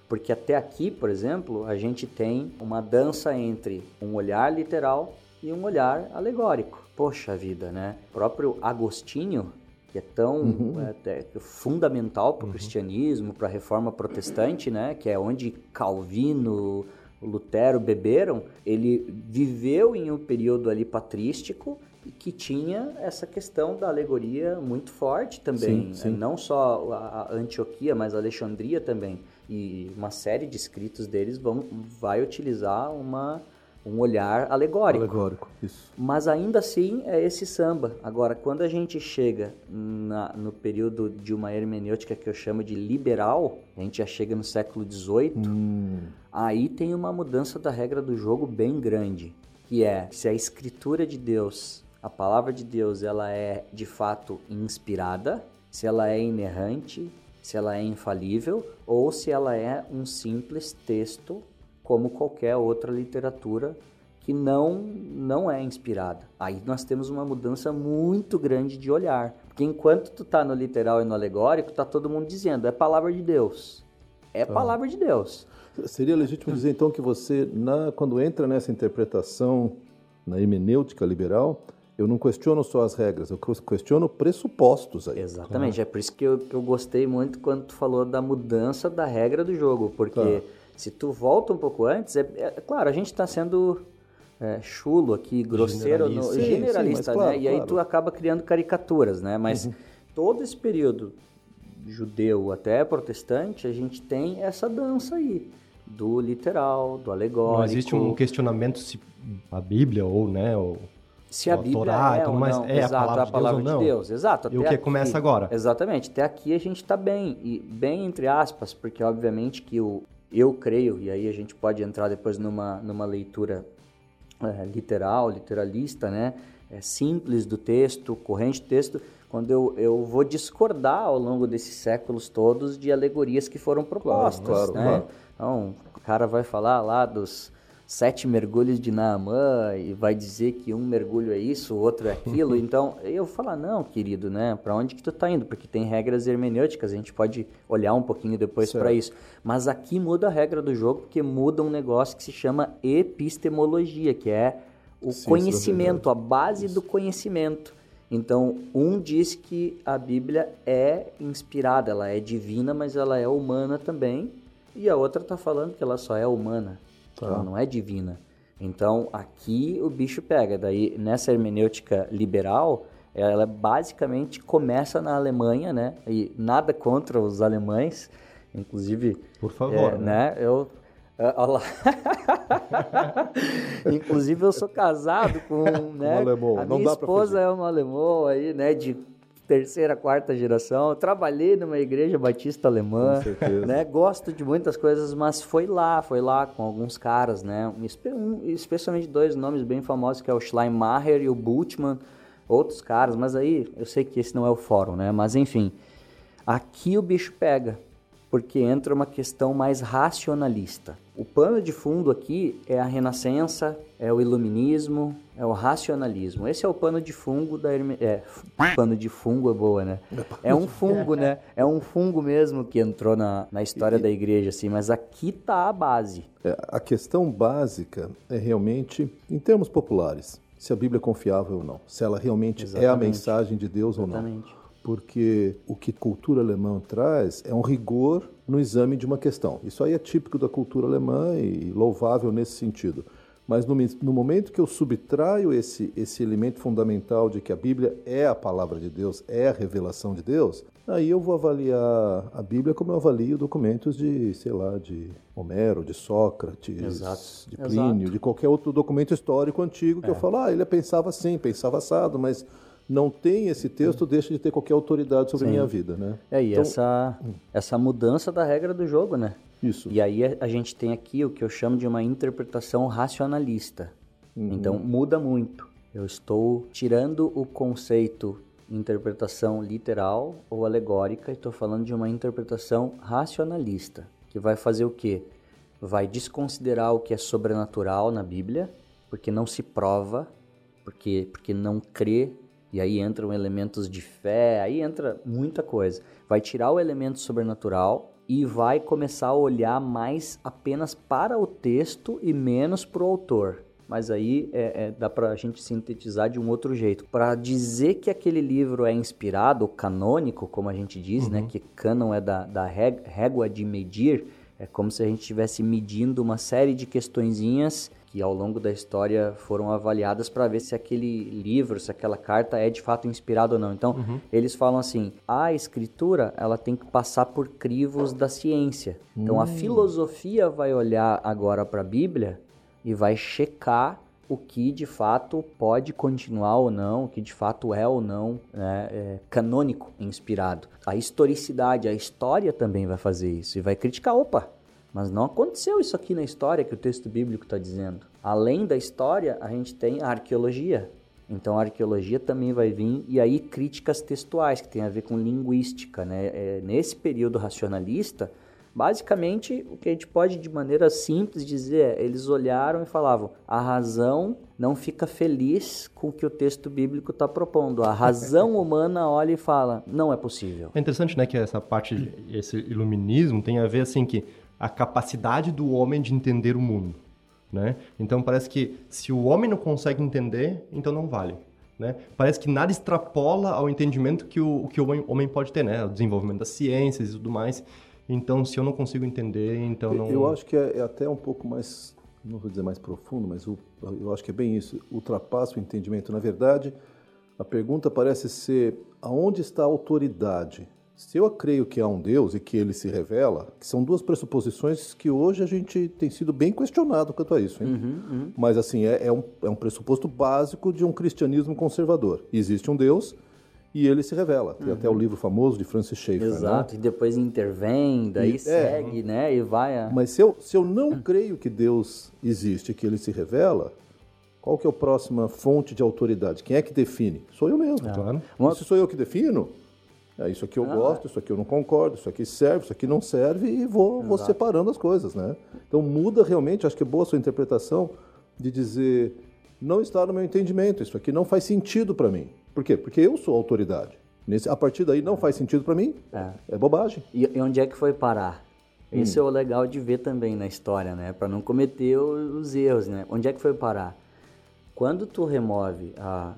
Porque até aqui, por exemplo, a gente tem uma dança entre um olhar literal e um olhar alegórico. Poxa vida, né? O próprio Agostinho, que é tão é, até fundamental para o cristianismo, para a reforma protestante, né? Que é onde Calvino, Lutero beberam, ele viveu em um período ali patrístico que tinha essa questão da alegoria muito forte também. Sim, sim. Não só a a Antioquia, mas a Alexandria também. E uma série de escritos deles vão, vai utilizar uma, um olhar alegórico. Alegórico, isso. Mas ainda assim é esse samba. Agora, quando a gente chega na- no período de uma hermenêutica que eu chamo de liberal, a gente já chega no século XVIII, Hum, aí tem uma mudança da regra do jogo bem grande, que é se a escritura de Deus, a palavra de Deus, ela é de fato inspirada, se ela é inerrante, se ela é infalível ou se ela é um simples texto como qualquer outra literatura que não não é inspirada. Aí nós temos uma mudança muito grande de olhar, porque enquanto tu tá no literal e no alegórico, tá todo mundo dizendo é palavra de Deus. É palavra de Deus. Seria legítimo dizer então que você, na- quando entra nessa interpretação na hermenêutica liberal, eu não questiono só as regras, eu questiono pressupostos aí. Exatamente, é por isso que eu, que eu gostei muito quando tu falou da mudança da regra do jogo, porque Tá. se tu volta um pouco antes, é, é- claro, a gente está sendo é, chulo aqui, grosseiro, no- Generalista. Sim, sim, generalista, claro, né? E aí claro. tu acaba criando caricaturas, né? Mas todo esse período judeu até protestante, a gente tem essa dança aí do literal, do alegórico. Não existe um questionamento se a Bíblia ou, né, ou se a Ó, Bíblia Torá é tudo mais, é a exato, palavra a de palavra Deus ou de? Deus, exato. E o que começa agora? Exatamente, até aqui a gente está bem, e bem entre aspas, porque obviamente que o, eu creio, e aí a gente pode entrar depois numa, numa leitura é, literal, literalista, né? É, simples do texto, corrente do texto, quando eu, eu vou discordar ao longo desses séculos todos de alegorias que foram propostas, claro, né? claro. Então, o cara vai falar lá dos sete mergulhos de Naamã e vai dizer que um mergulho é isso, o outro é aquilo. então, eu vou falar, não, querido, né? Para onde que tu tá indo? Porque tem regras hermenêuticas, a gente pode olhar um pouquinho depois para isso. Mas aqui muda a regra do jogo, porque muda um negócio que se chama epistemologia, que é o da conhecimento, a base do conhecimento. Então, um diz que a Bíblia é inspirada, ela é divina, mas ela é humana também. E a outra está falando que ela só é humana, que ela não é divina. Então, aqui o bicho pega. Daí, nessa hermenêutica liberal, ela basicamente começa na Alemanha, né? E nada contra os alemães, inclusive... Por favor, é, né? né? Eu... é, olha lá. Inclusive eu sou casado com né, alemão, a não minha esposa é um alemão aí, né, de terceira, quarta geração. Eu trabalhei numa igreja batista alemã, né? Gosto de muitas coisas, mas foi lá, foi lá com alguns caras, né? Um um- especialmente dois nomes bem famosos que é o Schleimacher e o Bultmann, outros caras, mas aí eu sei que esse não é o fórum, né? Mas enfim, aqui o bicho pega, porque entra uma questão mais racionalista. O pano de fundo aqui é a renascença, é o iluminismo, é o racionalismo. Esse é o pano de fungo da herme... é, pano de fungo é boa, né? É um fungo, né? É um fungo mesmo que entrou na, na história da igreja assim, mas aqui tá a base. É, a questão básica é realmente, em termos populares, se a Bíblia é confiável ou não. Se ela realmente é a Exatamente. mensagem de Deus ou não. Exatamente. Porque o que cultura alemã traz é um rigor no exame de uma questão. Isso aí é típico da cultura alemã e louvável nesse sentido. Mas no, no momento que eu subtraio esse, esse elemento fundamental de que a Bíblia é a palavra de Deus, é a revelação de Deus, aí eu vou avaliar a Bíblia como eu avalio documentos de, sei lá, de Homero, de Sócrates, Exato. de Exato. Plínio, de qualquer outro documento histórico antigo que eu falo, ah, ele pensava assim, pensava assado, mas não tem esse texto, deixa de ter qualquer autoridade sobre a minha vida, né? É, e Então, essa, essa mudança da regra do jogo, né? Isso. E aí a- gente tem aqui o que eu chamo de uma interpretação racionalista. Uhum. Então muda muito. Eu estou tirando o conceito interpretação literal ou alegórica e estou falando de uma interpretação racionalista, que vai fazer o quê? Vai desconsiderar o que é sobrenatural na Bíblia, porque não se prova, porque, porque não crê, e aí entram elementos de fé, aí entra muita coisa. Vai tirar o elemento sobrenatural e vai começar a olhar mais apenas para o texto e menos para o autor. Mas aí é, é, dá para a gente sintetizar de um outro jeito. Para dizer que aquele livro é inspirado, canônico, como a gente diz, né? Que cânon é da, da rég- régua de medir. É como se a gente estivesse medindo uma série de questõezinhas que ao longo da história foram avaliadas para ver se aquele livro, se aquela carta é de fato inspirada ou não. Então, eles falam assim: a escritura ela tem que passar por crivos da ciência. Então, a filosofia vai olhar agora para a Bíblia e vai checar o que de fato pode continuar ou não, o que de fato é ou não né, é, canônico, inspirado. A historicidade, a história também vai fazer isso e vai criticar, opa, mas não aconteceu isso aqui na história que o texto bíblico está dizendo. Além da história, a gente tem a arqueologia. Então a arqueologia também vai vir e aí críticas textuais que tem a ver com linguística, né? É, nesse período racionalista, basicamente o que a gente pode de maneira simples dizer é, eles olharam e falavam: a razão não fica feliz com o que o texto bíblico está propondo. A razão humana olha e fala: não é possível. É interessante, né, que essa parte, esse iluminismo tem a ver, assim, que a capacidade do homem de entender o mundo, né? Então parece que se o homem não consegue entender, então não vale, né? Parece que nada extrapola ao entendimento que o, que o homem- pode ter, né? O desenvolvimento das ciências e tudo mais. Então, se eu não consigo entender, então não... Eu acho que é, é até um pouco mais, não vou dizer mais profundo, mas o- eu acho que é bem isso. Ultrapassa o entendimento. Na verdade, a pergunta parece ser aonde está a autoridade Se eu creio que há um Deus e que ele se revela, que são duas pressuposições que hoje a gente tem sido bem questionado quanto a isso. Hein? Uhum, uhum. Mas, assim, é, é, um, é um pressuposto básico de um cristianismo conservador. Existe um Deus e ele se revela. Tem até o livro famoso de Francis Schaeffer. Uhum. Exato, Né? e depois intervém, daí E- é. segue, né? E vai a... Mas se eu, se eu não creio que Deus existe e que ele se revela, qual que é a próxima fonte de autoridade? Quem é que define? Sou eu mesmo. Claro. Uma- E se sou eu que defino, é isso aqui eu Ah. gosto, isso aqui eu não concordo, isso aqui serve, isso aqui não serve e vou, vou separando as coisas, né? Então muda realmente, acho que é boa a sua interpretação de dizer não está no meu entendimento, isso aqui não faz sentido para mim. Por quê? Porque eu sou autoridade. Nesse, a partir daí não faz sentido para mim, É. é bobagem. E, e onde é que foi parar? Hum. Isso é o legal de ver também na história, né? Para não cometer os erros, né? Onde é que foi parar? Quando tu remove a-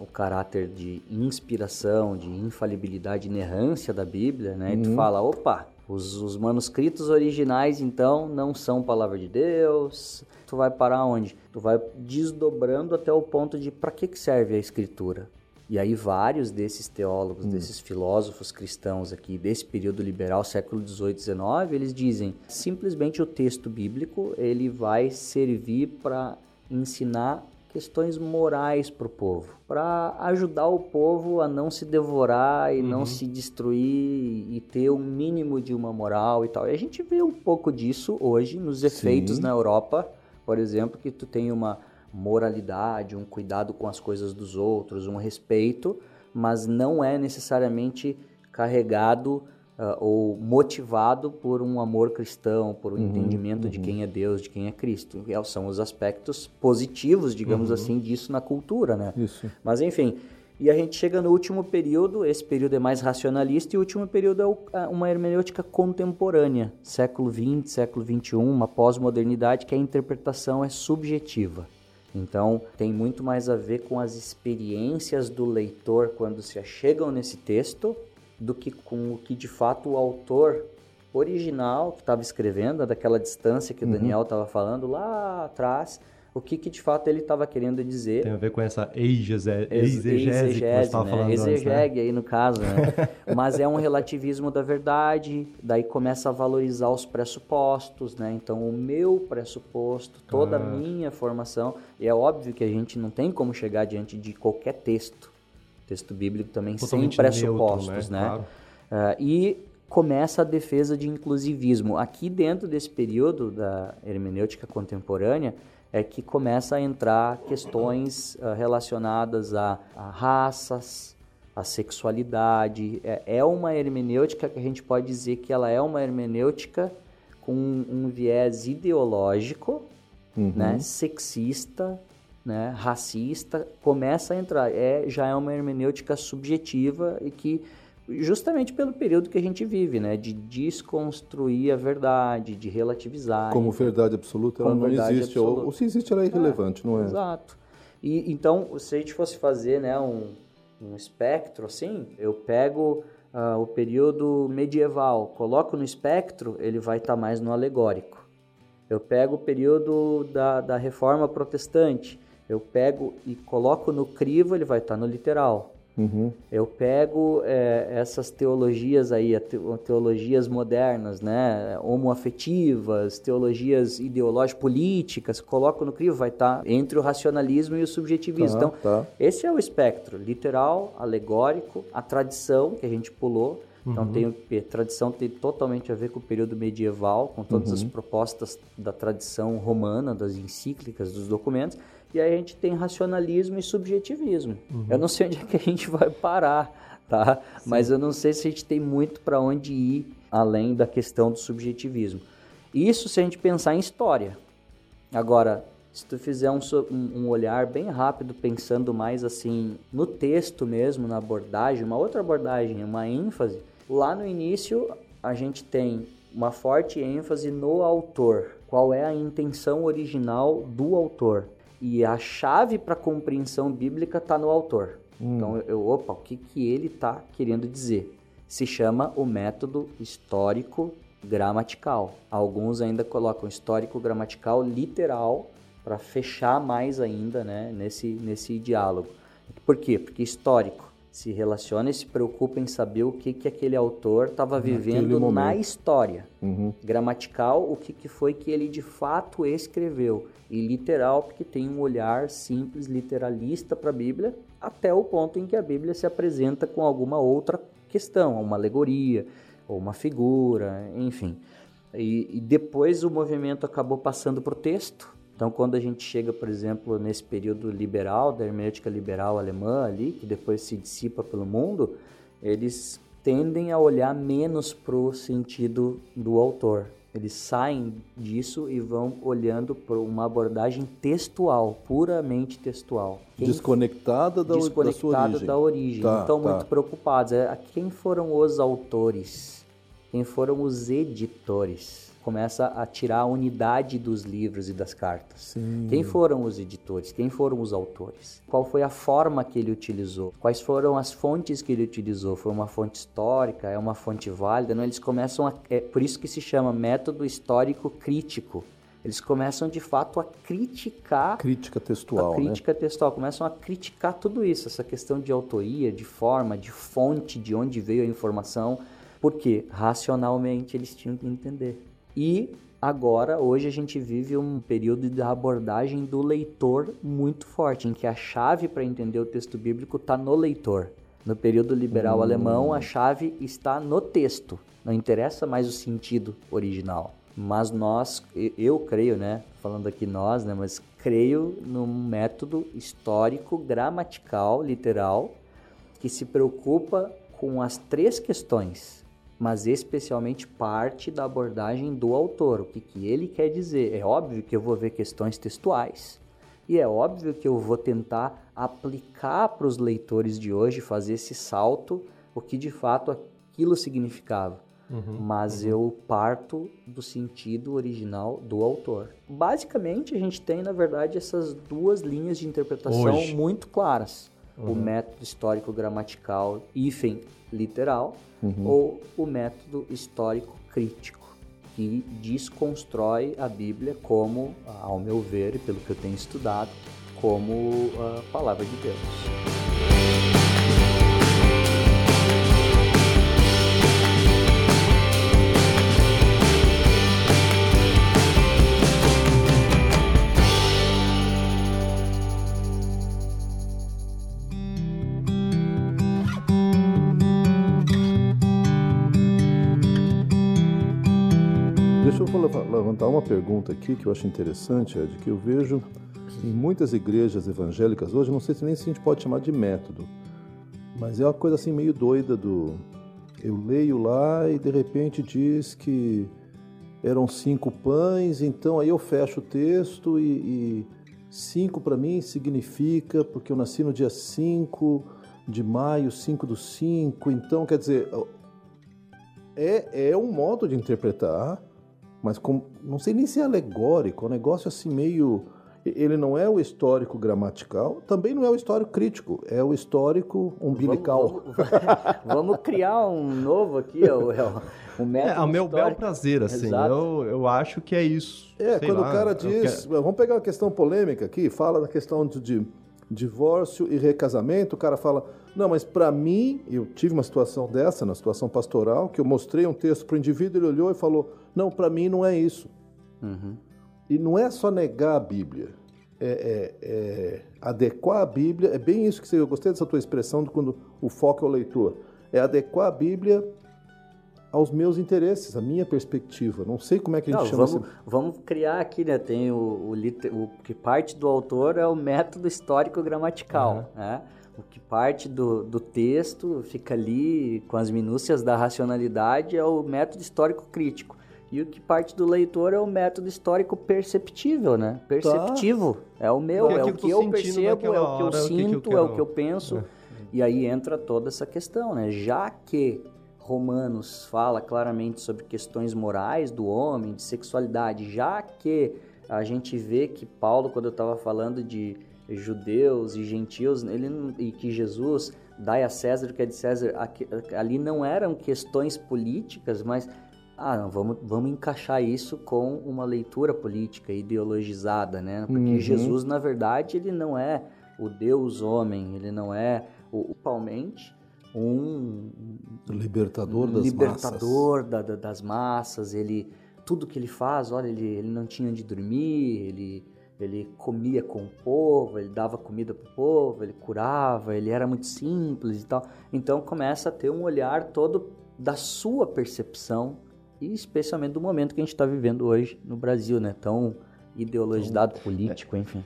o caráter de inspiração, de infalibilidade, inerrância da Bíblia, né? E Uhum. tu fala, opa, os, os manuscritos originais, então, não são palavra de Deus. Tu vai parar onde? Tu vai desdobrando até o ponto de para que, que serve a Escritura? E aí vários desses teólogos, desses filósofos cristãos aqui, desse período liberal, século XVIII, XIX, eles dizem simplesmente o texto bíblico ele vai servir para ensinar questões morais para o povo, para ajudar o povo a não se devorar e não se destruir e ter um mínimo de uma moral e tal. E a gente vê um pouco disso hoje nos efeitos Sim. na Europa, por exemplo, que tu tem uma moralidade, um cuidado com as coisas dos outros, um respeito, mas não é necessariamente carregado ah, ou motivado por um amor cristão, por um entendimento de quem é Deus, de quem é Cristo. E são os aspectos positivos, digamos assim, disso na cultura, né? Isso. Mas enfim, e a gente chega no último período, esse período é mais racionalista, e o último período é uma hermenêutica contemporânea, século XX, século XXI, uma pós-modernidade, que a interpretação é subjetiva. Então, tem muito mais a ver com as experiências do leitor quando se achegam nesse texto, do que com o que de fato o autor original que estava escrevendo, daquela distância que o Daniel estava falando lá atrás, o que, que de fato ele estava querendo dizer. Tem a ver com essa exegese, Ex- exegese que você estava né? falando antes, né? Aí no caso, né? Mas é um relativismo da verdade, daí começa a valorizar os pressupostos, né? Então o meu pressuposto, toda a Ah. minha formação, e é óbvio que a gente não tem como chegar diante de qualquer texto, texto bíblico também sem Totalmente pressupostos, neutro, né? Claro. Ah, e começa a defesa de inclusivismo. Aqui dentro desse período da hermenêutica contemporânea é que começa a entrar questões ah, relacionadas a, a raças, a sexualidade. É, é uma hermenêutica que a gente pode dizer que ela é uma hermenêutica com um viés ideológico, né, sexista, né, racista, começa a entrar. É, já é uma hermenêutica subjetiva e que justamente pelo período que a gente vive, né, de desconstruir a verdade, de relativizar. Como verdade absoluta, ela não existe. Ou, ou se existe, ela é irrelevante, não é? Exato. E então, se a gente fosse fazer, né, um, um espectro assim, eu pego ah, o período medieval, coloco no espectro, ele vai estar mais no alegórico. Eu pego o período da, da reforma protestante, eu pego e coloco no crivo, ele vai estar no literal. Uhum. Eu pego é, essas teologias aí, teologias modernas, né, homoafetivas, teologias ideológicas, políticas, coloco no crivo, vai estar entre o racionalismo e o subjetivismo. Tá, então, tá. esse é o espectro, literal, alegórico, a tradição que a gente pulou. Então tem o a tradição tem totalmente a ver com o período medieval, com todas as propostas da tradição romana, das encíclicas, dos documentos. E aí a gente tem racionalismo e subjetivismo. Eu não sei onde é que a gente vai parar, tá? Mas eu não sei se a gente tem muito para onde ir além da questão do subjetivismo. Isso se a gente pensar em história. Agora, se tu fizer um, um- um olhar bem rápido, pensando mais assim no texto mesmo, na abordagem, uma outra abordagem, uma ênfase, lá no início a gente tem uma forte ênfase no autor. Qual é a intenção original do autor? E a chave para a compreensão bíblica está no autor. Então, eu, opa, o que, que ele está querendo dizer? Se chama o método histórico gramatical. Alguns ainda colocam histórico gramatical literal para fechar mais ainda né, nesse, nesse diálogo. Por quê? Porque histórico se relaciona e se preocupa em saber o que, que aquele autor estava vivendo na momento. história. Uhum. Gramatical, o que, que foi que ele de fato escreveu. E literal, porque tem um olhar simples, literalista para a Bíblia, até o ponto em que a Bíblia se apresenta com alguma outra questão, uma alegoria, ou uma figura, enfim. E, e depois o movimento acabou passando para o texto. Então, quando a gente chega, por exemplo, nesse período liberal, da hermenêutica liberal alemã ali, que depois se dissipa pelo mundo, eles tendem a olhar menos para o sentido do autor. Eles saem disso e vão olhando para uma abordagem textual, puramente textual. Quem Desconectada da, da sua desconectada origem. da origem. Tá, Então, tá. muito preocupados. É, quem foram os autores? Quem foram os editores? Começa a tirar a unidade dos livros e das cartas. Sim. Quem foram os editores? Quem foram os autores? Qual foi a forma que ele utilizou? Quais foram as fontes que ele utilizou? Foi uma fonte histórica? É uma fonte válida? Não, eles começam a. É por isso que se chama método histórico crítico. Eles começam de fato a criticar Crítica textual, a né? crítica textual, começam a criticar tudo isso, essa questão de autoria, de forma, de fonte, de onde veio a informação, porque racionalmente eles tinham que entender. E agora, hoje, a gente vive um período de abordagem do leitor muito forte, em que a chave para entender o texto bíblico está no leitor. No período liberal alemão, a chave está no texto, não interessa mais o sentido original. Mas nós, eu creio, né, falando aqui nós, né, mas creio num método histórico, gramatical, literal, que se preocupa com as três questões, mas especialmente parte da abordagem do autor, o que, que ele quer dizer. É óbvio que eu vou ver questões textuais, e é óbvio que eu vou tentar aplicar para os leitores de hoje, fazer esse salto, o que de fato aquilo significava. Mas eu parto do sentido original do autor. Basicamente, a gente tem, na verdade, essas duas linhas de interpretação Hoje. muito claras. O método histórico gramatical, hífen literal, ou o método histórico crítico, que desconstrói a Bíblia como, ao meu ver, e pelo que eu tenho estudado, como a palavra de Deus. Levantar uma pergunta aqui que eu acho interessante, Ed, que eu vejo em muitas igrejas evangélicas hoje, não sei se nem se a gente pode chamar de método, mas é uma coisa assim meio doida do eu leio lá e de repente diz que eram cinco pães, então aí eu fecho o texto e, e cinco para mim significa porque eu nasci no dia 5 de maio, 5 do 5, então quer dizer, é, é um modo de interpretar, mas com, não sei nem se é alegórico, é um negócio assim meio. Ele não é o histórico gramatical, também não é o histórico crítico, é o histórico umbilical. Vamos, vamos- vamos criar um novo aqui, o, o, o método É, a meu bel histórico. prazer, assim. Exato. Eu, eu acho que é isso. É, Sei quando lá, o cara diz. quero- Vamos pegar uma questão polêmica aqui, fala da questão de, de divórcio e recasamento. O cara fala: Não, mas para mim, eu tive uma situação dessa, na situação pastoral, que eu mostrei um texto para o indivíduo, ele olhou e falou: Não, para mim não é isso. Uhum. E não é só negar a Bíblia, é, é- é adequar a Bíblia. É bem isso que você, eu gostei dessa tua expressão de quando o foco é o leitor. É adequar a Bíblia aos meus interesses, à minha perspectiva. Não sei como é que a gente Não, chama vamos, vamos criar aqui, né? Tem o, o, o que parte do autor é o método histórico gramatical, né? O que parte do, do texto fica ali com as minúcias da racionalidade é o método histórico crítico. E o que parte do leitor é o método histórico perceptível, né? Perceptivo. É o meu, é é, o que eu percebo, é o que eu hora, o que eu sinto, é o que eu penso. E aí entra toda essa questão, né? Já que Romanos fala claramente sobre questões morais do homem, de sexualidade, já que a gente vê que Paulo, quando eu estava falando de judeus e gentios, ele e que Jesus dai a César o que é de César, ali não eram questões políticas, mas ah, não, vamos, vamos encaixar isso com uma leitura política ideologizada, né? Porque Uhum. Jesus, na verdade, ele não é o Deus homem, ele não é o, Palmente, um libertador das libertador massas. Da, da, das massas. Ele tudo que ele faz, olha, ele, ele não tinha onde dormir, ele ele comia com o povo, ele dava comida para o povo, ele curava, ele era muito simples e tal. Então começa a ter um olhar todo da sua percepção e especialmente do momento que a gente está vivendo hoje no Brasil, né? Tão ideologizado, político, enfim.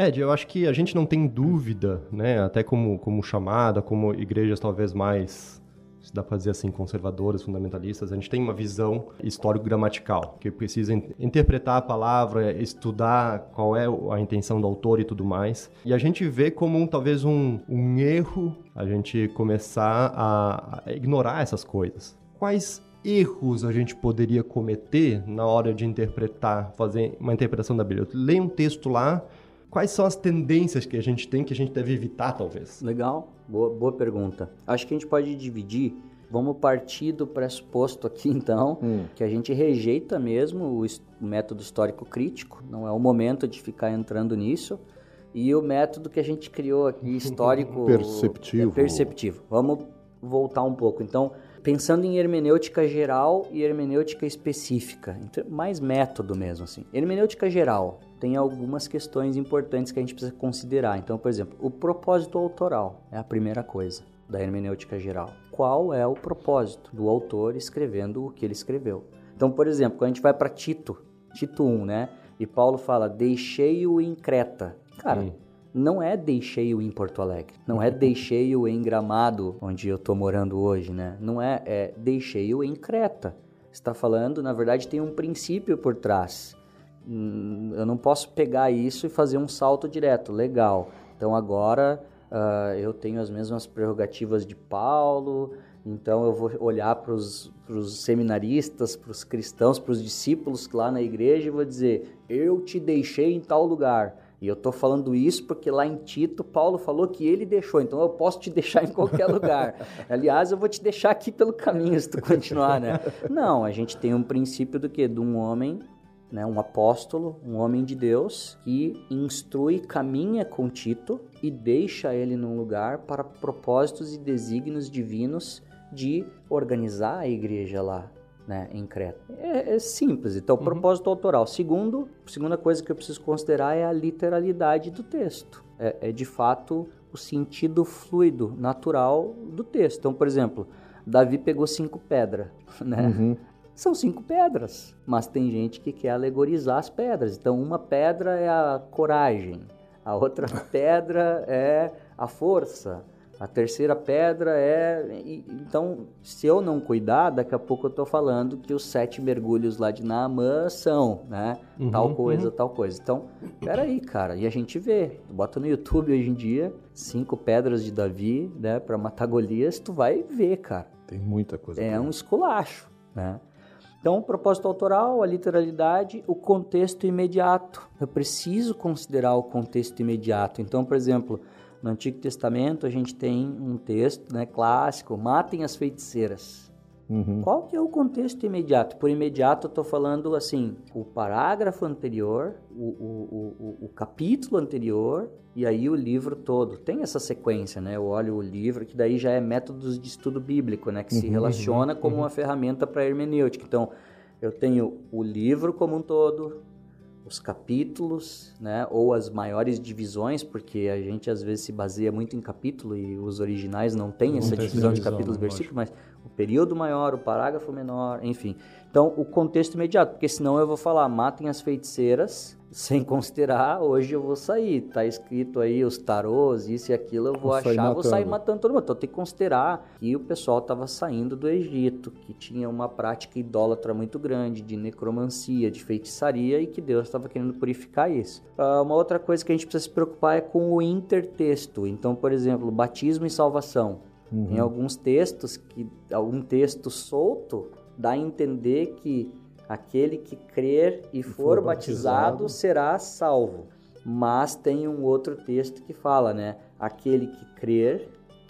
Ed, eu acho que a gente não tem dúvida, né? Até como, como chamada, como igrejas talvez mais se dá para dizer assim, conservadoras, fundamentalistas, a gente tem uma visão histórico-gramatical, que precisa interpretar a palavra, estudar qual é a intenção do autor e tudo mais. E a gente vê como talvez um, um erro a gente começar a, a ignorar essas coisas. Quais erros a gente poderia cometer na hora de interpretar, fazer uma interpretação da Bíblia? Leia um texto lá, quais são as tendências que a gente tem que a gente deve evitar, talvez? Legal, boa, boa pergunta. Acho que a gente pode dividir. Vamos partir do pressuposto aqui, então, hum. que a gente rejeita mesmo o, o método histórico crítico, não é o momento de ficar entrando nisso. E o método que a gente criou aqui, histórico... perceptivo. É perceptivo. Vamos voltar um pouco. Então, pensando em hermenêutica geral e hermenêutica específica, mais método mesmo assim. Hermenêutica geral tem algumas questões importantes que a gente precisa considerar. Então, por exemplo, o propósito autoral é a primeira coisa da hermenêutica geral. Qual é o propósito do autor escrevendo o que ele escreveu? Então, por exemplo, quando a gente vai para Tito, Tito 1, né? E Paulo fala: "Deixei-o em Creta". Cara, hum não é deixei-o em Porto Alegre, não é deixei-o em Gramado, onde eu estou morando hoje, né? Não é, é deixei-o em Creta. Está falando, na verdade, tem um princípio por trás. Hum, eu não posso pegar isso e fazer um salto direto. Legal. Então agora uh, eu tenho as mesmas prerrogativas de Paulo. Então eu vou olhar para os seminaristas, para os cristãos, para os discípulos lá na igreja e vou dizer: Eu te deixei em tal lugar. E eu estou falando isso porque lá em Tito, Paulo falou que ele deixou, então eu posso te deixar em qualquer lugar. Aliás, eu vou te deixar aqui pelo caminho se tu continuar, né? Não, a gente tem um princípio do que? De um homem, né, um apóstolo, um homem de Deus, que instrui, caminha com Tito e deixa ele num lugar para propósitos e desígnios divinos de organizar a igreja lá, né, em Creta. É, é simples. Então, uhum. propósito autoral. Segundo, segunda coisa que eu preciso considerar é a literalidade do texto. É, é de fato o sentido fluido, natural do texto. Então, por exemplo, Davi pegou cinco pedras, né? Uhum. São cinco pedras, mas tem gente que quer alegorizar as pedras. Então, uma pedra é a coragem, a outra pedra é a força, a terceira pedra é. Então, se eu não cuidar, daqui a pouco eu estou falando que os sete mergulhos lá de Naamã são, né? Uhum, tal coisa, uhum. tal coisa. Então, peraí, cara. E a gente vê. Tu bota no YouTube hoje em dia, cinco pedras de Davi, né? Para matar Golias, tu vai ver, cara. Tem muita coisa. É um esculacho, né? Então, o propósito autoral, a literalidade, o contexto imediato. Eu preciso considerar o contexto imediato. Então, por exemplo no Antigo Testamento a gente tem um texto né, clássico, matem as feiticeiras. Uhum. Qual que é o contexto imediato? Por imediato eu estou falando assim, o parágrafo anterior, o, o, o, o, capítulo anterior e aí o livro todo. Tem essa sequência, né? Eu olho o livro, que daí já é métodos de estudo bíblico, né? Que uhum, se relaciona uhum, como uma ferramenta para hermenêutica. Então, eu tenho o livro como um todo, os capítulos, né, ou as maiores divisões, porque a gente às vezes se baseia muito em capítulo e os originais não têm não essa divisão de capítulos e versículos, mas o período maior, o parágrafo menor, enfim. Então, o contexto imediato, porque senão eu vou falar, matem as feiticeiras, sem considerar, hoje eu vou sair. Tá escrito aí os tarôs, isso e aquilo, eu vou, vou achar, vou sair matando todo mundo. Então tem que considerar que o pessoal estava saindo do Egito, que tinha uma prática idólatra muito grande de necromancia, de feitiçaria e que Deus estava querendo purificar isso. Uh, uma outra coisa que a gente precisa se preocupar é com o intertexto. Então, por exemplo, batismo e salvação. Uhum. Em alguns textos, que algum texto solto dá a entender que Aquele que crer e for, for batizado, batizado será salvo. Mas tem um outro texto que fala, né? Aquele que crer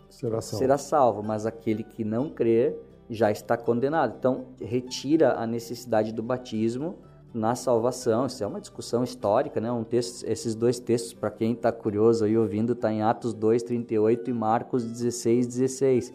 será salvo. será salvo, mas aquele que não crer já está condenado. Então, retira a necessidade do batismo na salvação. Isso é uma discussão histórica, né? Um texto, esses dois textos, para quem está curioso aí ouvindo, está em Atos 2, 38 e Marcos 16, 16.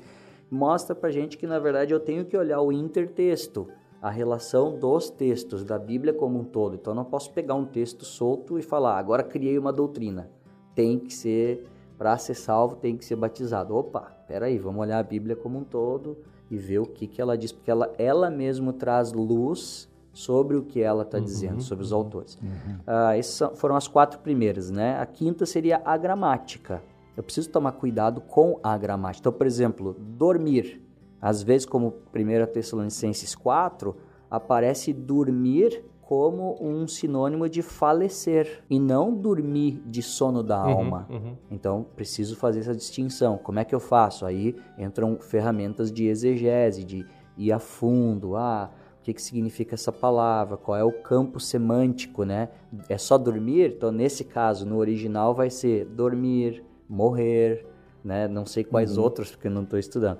Mostra para gente que, na verdade, eu tenho que olhar o intertexto, a relação dos textos da Bíblia como um todo. Então, eu não posso pegar um texto solto e falar, agora criei uma doutrina. Tem que ser, para ser salvo, tem que ser batizado. Opa, peraí, vamos olhar a Bíblia como um todo e ver o que, que ela diz, porque ela, ela mesmo traz luz sobre o que ela está uhum, dizendo, sobre os autores. Uhum. Uh, essas foram as quatro primeiras, né? A quinta seria a gramática. Eu preciso tomar cuidado com a gramática. Então, por exemplo, dormir. Às vezes, como 1 Tessalonicenses 4, aparece dormir como um sinônimo de falecer e não dormir de sono da uhum, alma. Uhum. Então, preciso fazer essa distinção. Como é que eu faço? Aí entram ferramentas de exegese, de ir a fundo. Ah, que, que significa essa palavra, qual é o campo semântico, né? É só dormir? Então, nesse caso, no original vai ser dormir, morrer, né? Não sei quais uhum. outros, porque não estou estudando.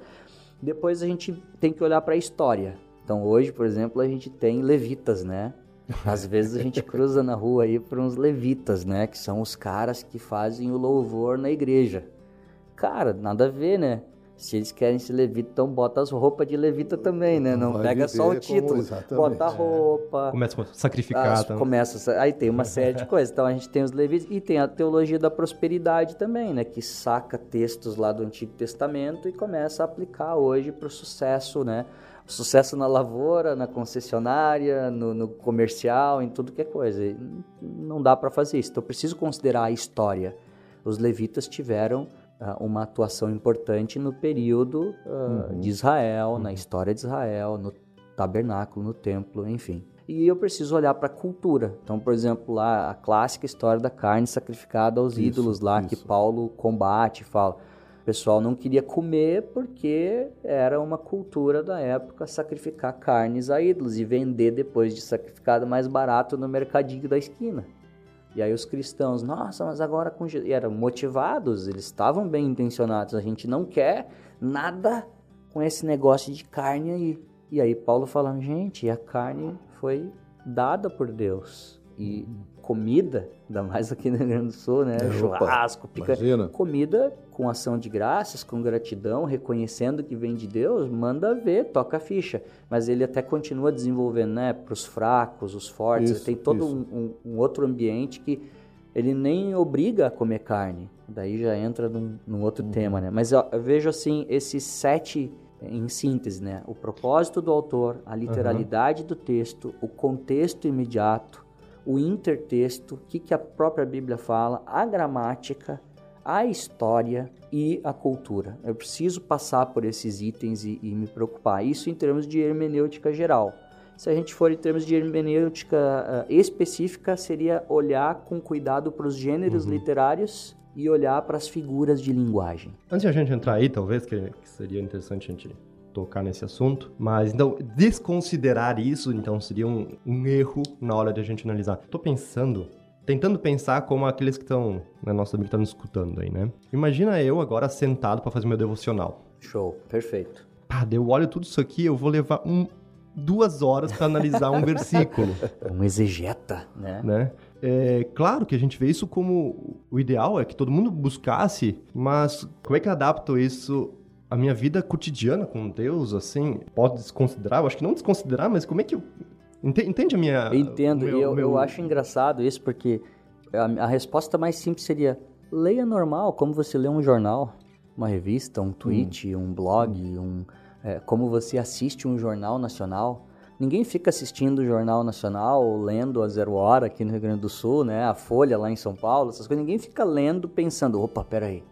Depois a gente tem que olhar para a história. Então, hoje, por exemplo, a gente tem levitas, né? Às vezes a gente cruza na rua aí para uns levitas, né? Que são os caras que fazem o louvor na igreja. Cara, nada a ver, né? Se eles querem ser levita, então bota as roupas de levita também, né? Não Vai pega só o título. Como, bota a roupa. Começa a sacrificar as, também. Começa, aí tem uma série de coisas. Então a gente tem os levitas e tem a teologia da prosperidade também, né? Que saca textos lá do Antigo Testamento e começa a aplicar hoje para o sucesso, né? Sucesso na lavoura, na concessionária, no, no comercial, em tudo que é coisa. E não dá para fazer isso. Então eu preciso considerar a história. Os levitas tiveram uma atuação importante no período uh, uhum. de Israel, uhum. na história de Israel, no tabernáculo, no templo, enfim. E eu preciso olhar para a cultura. Então, por exemplo, lá a clássica história da carne sacrificada aos isso, ídolos lá isso. que Paulo combate, fala. O pessoal não queria comer porque era uma cultura da época sacrificar carnes a ídolos e vender depois de sacrificado mais barato no mercadinho da esquina. E aí os cristãos, nossa, mas agora com Jesus. E eram motivados, eles estavam bem intencionados. A gente não quer nada com esse negócio de carne aí. E aí Paulo falando, gente, a carne foi dada por Deus. E comida, ainda mais aqui no Rio Grande do Sul, né? É, Churrasco, pica. Imagina. Comida com ação de graças, com gratidão, reconhecendo que vem de Deus, manda ver, toca a ficha. Mas ele até continua desenvolvendo, né? Para os fracos, os fortes. Isso, tem todo um, um, outro ambiente que ele nem obriga a comer carne. Daí já entra num, num outro uhum. tema, né? Mas eu, eu vejo assim, esses sete em síntese, né? O propósito do autor, a literalidade uhum. do texto, o contexto imediato, o intertexto, o que, que a própria Bíblia fala, a gramática, a história e a cultura. Eu preciso passar por esses itens e, e, me preocupar. Isso em termos de hermenêutica geral. Se a gente for em termos de hermenêutica uh, específica, seria olhar com cuidado para os gêneros uhum. literários e olhar para as figuras de linguagem. Antes de a gente entrar aí, talvez, que, que seria interessante a gente tocar nesse assunto, mas então desconsiderar isso então seria um, um erro na hora de a gente analisar. Tô pensando tentando pensar como aqueles que estão, né, nosso amigo que tá nos escutando aí, né? Imagina eu agora sentado para fazer meu devocional. Show, perfeito. Pá, eu olho tudo isso aqui, eu vou levar um, duas horas para analisar um versículo. Um exegeta, né? né? É, claro que a gente vê isso como o ideal é que todo mundo buscasse, mas como é que eu adapto isso a minha vida cotidiana com Deus, assim, pode desconsiderar? Eu acho que não desconsiderar, mas como é que eu... Entende a minha... Entendo, e eu, meu... eu acho engraçado isso, porque a, a, resposta mais simples seria, leia normal, como você lê um jornal, uma revista, um tweet, hum. um blog, um, é, como você assiste um jornal nacional. Ninguém fica assistindo o Jornal Nacional, lendo a Zero Hora aqui no Rio Grande do Sul, né? A Folha lá em São Paulo, essas coisas. Ninguém fica lendo pensando, opa, peraí,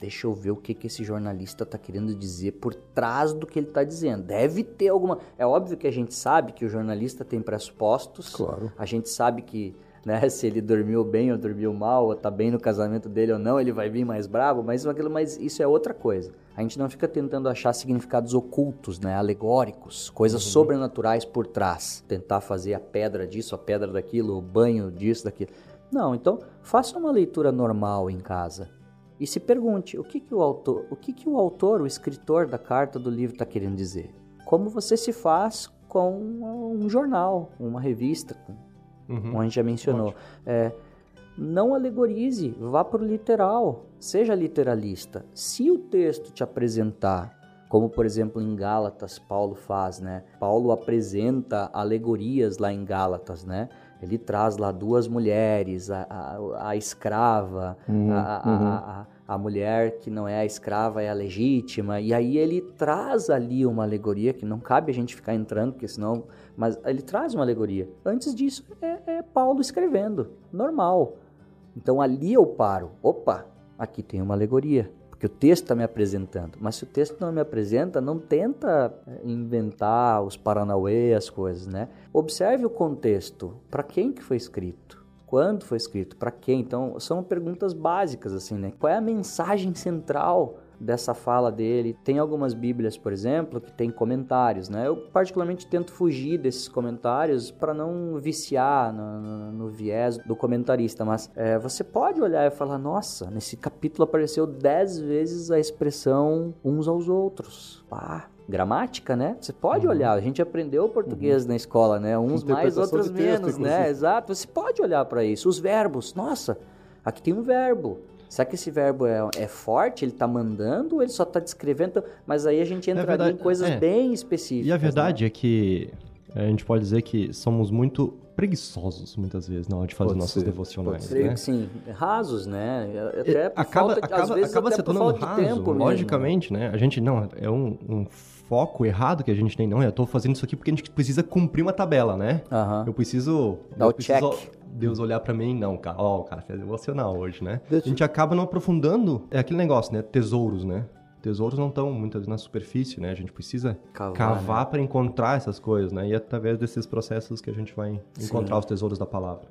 deixa eu ver o que, que esse jornalista está querendo dizer por trás do que ele está dizendo. Deve ter alguma. É óbvio que a gente sabe que o jornalista tem pressupostos. Claro. A gente sabe que né, se ele dormiu bem ou dormiu mal, ou está bem no casamento dele ou não, ele vai vir mais bravo, mas, aquilo, mas isso é outra coisa. A gente não fica tentando achar significados ocultos, né, alegóricos, coisas uhum. sobrenaturais por trás. Tentar fazer a pedra disso, a pedra daquilo, o banho disso, daquilo. Não, então faça uma leitura normal em casa e se pergunte o que, que o autor, o que, que o autor, o escritor da carta do livro está querendo dizer. Como você se faz com um jornal, uma revista, Uhum. como a gente já mencionou. É, não alegorize, vá para o literal, seja literalista. Se o texto te apresentar, como por exemplo em Gálatas Paulo faz, né? Paulo apresenta alegorias lá em Gálatas, né? Ele traz lá duas mulheres, a, a, a escrava, Uhum, a, a- a- a- a mulher que não é a escrava é a legítima, e aí ele traz ali uma alegoria que não cabe a gente ficar entrando, porque senão. Mas ele traz uma alegoria. Antes disso, é, é Paulo escrevendo, normal. Então ali eu paro. Opa, aqui tem uma alegoria. Porque o texto está me apresentando. Mas se o texto não me apresenta, não tenta é, inventar os paranauê, as coisas, né? Observe o contexto. Para quem que foi escrito? Quando foi escrito? Para quem? Então, são perguntas básicas, assim, né? Qual é a mensagem central dessa fala dele? Tem algumas bíblias, por exemplo, que tem comentários, né? Eu, particularmente, tento fugir desses comentários para não viciar no, no- no viés do comentarista, mas é, você pode olhar e falar: nossa, nesse capítulo apareceu dez vezes a expressão uns aos outros. Pá, gramática, né? Você pode olhar, a gente aprendeu português na escola, né? Uns mais, outros texto, menos, né? inclusive. Exato, você pode olhar para isso. Os verbos, nossa, aqui tem um verbo. Será que esse verbo é, é forte? Ele tá mandando ou ele só tá descrevendo? Então, Mas aí a gente entra ali verdade, em coisas é. bem específicas. E a né? verdade é que a gente pode dizer que somos muito preguiçosos muitas vezes na hora de fazer Pode nossos ser, devocionais, pode né? que sim, rasos, né? Até acaba falta acaba, vezes acaba se tornando raso, tempo mesmo. logicamente, né? A gente não, é um, um foco errado que a gente tem, não. Eu tô fazendo isso aqui porque a gente precisa cumprir uma tabela, né? Aham. Eu preciso. Dá eu o preciso check. Deus olhar pra mim, não, cara. Ó, o cara fez devocional hoje, né? A gente acaba não aprofundando. É aquele negócio, né? Tesouros, né? Tesouros não estão muitas vezes na superfície, né? A gente precisa Cavar, cavar né? para encontrar essas coisas, né? E é através desses processos que a gente vai encontrar os tesouros da palavra.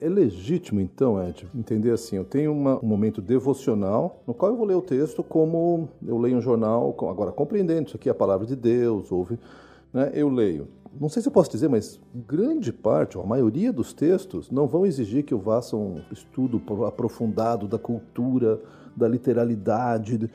É legítimo, então, Ed, entender assim: eu tenho uma- um momento devocional no qual eu vou ler o texto como eu leio um jornal, agora compreendendo isso aqui é a palavra de Deus, ouve, né? Eu leio. Não sei se eu posso dizer, mas grande parte, ou a maioria dos textos, não vão exigir que eu faça um estudo pro- aprofundado da cultura, da literalidade.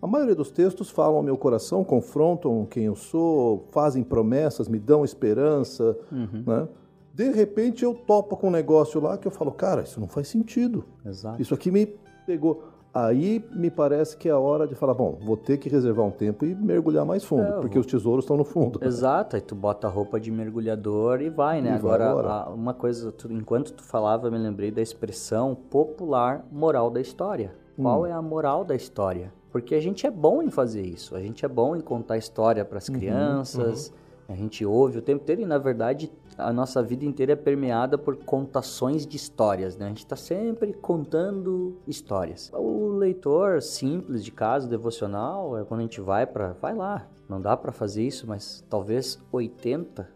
A maioria dos textos falam ao meu coração, confrontam quem eu sou, fazem promessas, me dão esperança, Uhum. né? De repente eu topo com um negócio lá que eu falo, cara, isso não faz sentido. Exato. Isso aqui me pegou. Aí me parece que é a hora de falar, bom, vou ter que reservar um tempo e mergulhar mais fundo, É, porque vou- os tesouros estão no fundo. Exato, aí tu bota a roupa de mergulhador e vai, né? E vai Agora, a- uma coisa, tu- enquanto tu falava, eu me lembrei da expressão popular moral da história. Hum. Qual é a moral da história? Porque a gente é bom em fazer isso, a gente é bom em contar história para as Uhum, crianças, a gente ouve o tempo inteiro e, na verdade, a nossa vida inteira é permeada por contações de histórias, né? A gente está sempre contando histórias. O leitor simples de casa, devocional, é quando a gente vai para... Vai lá, não dá para fazer isso, mas talvez 80%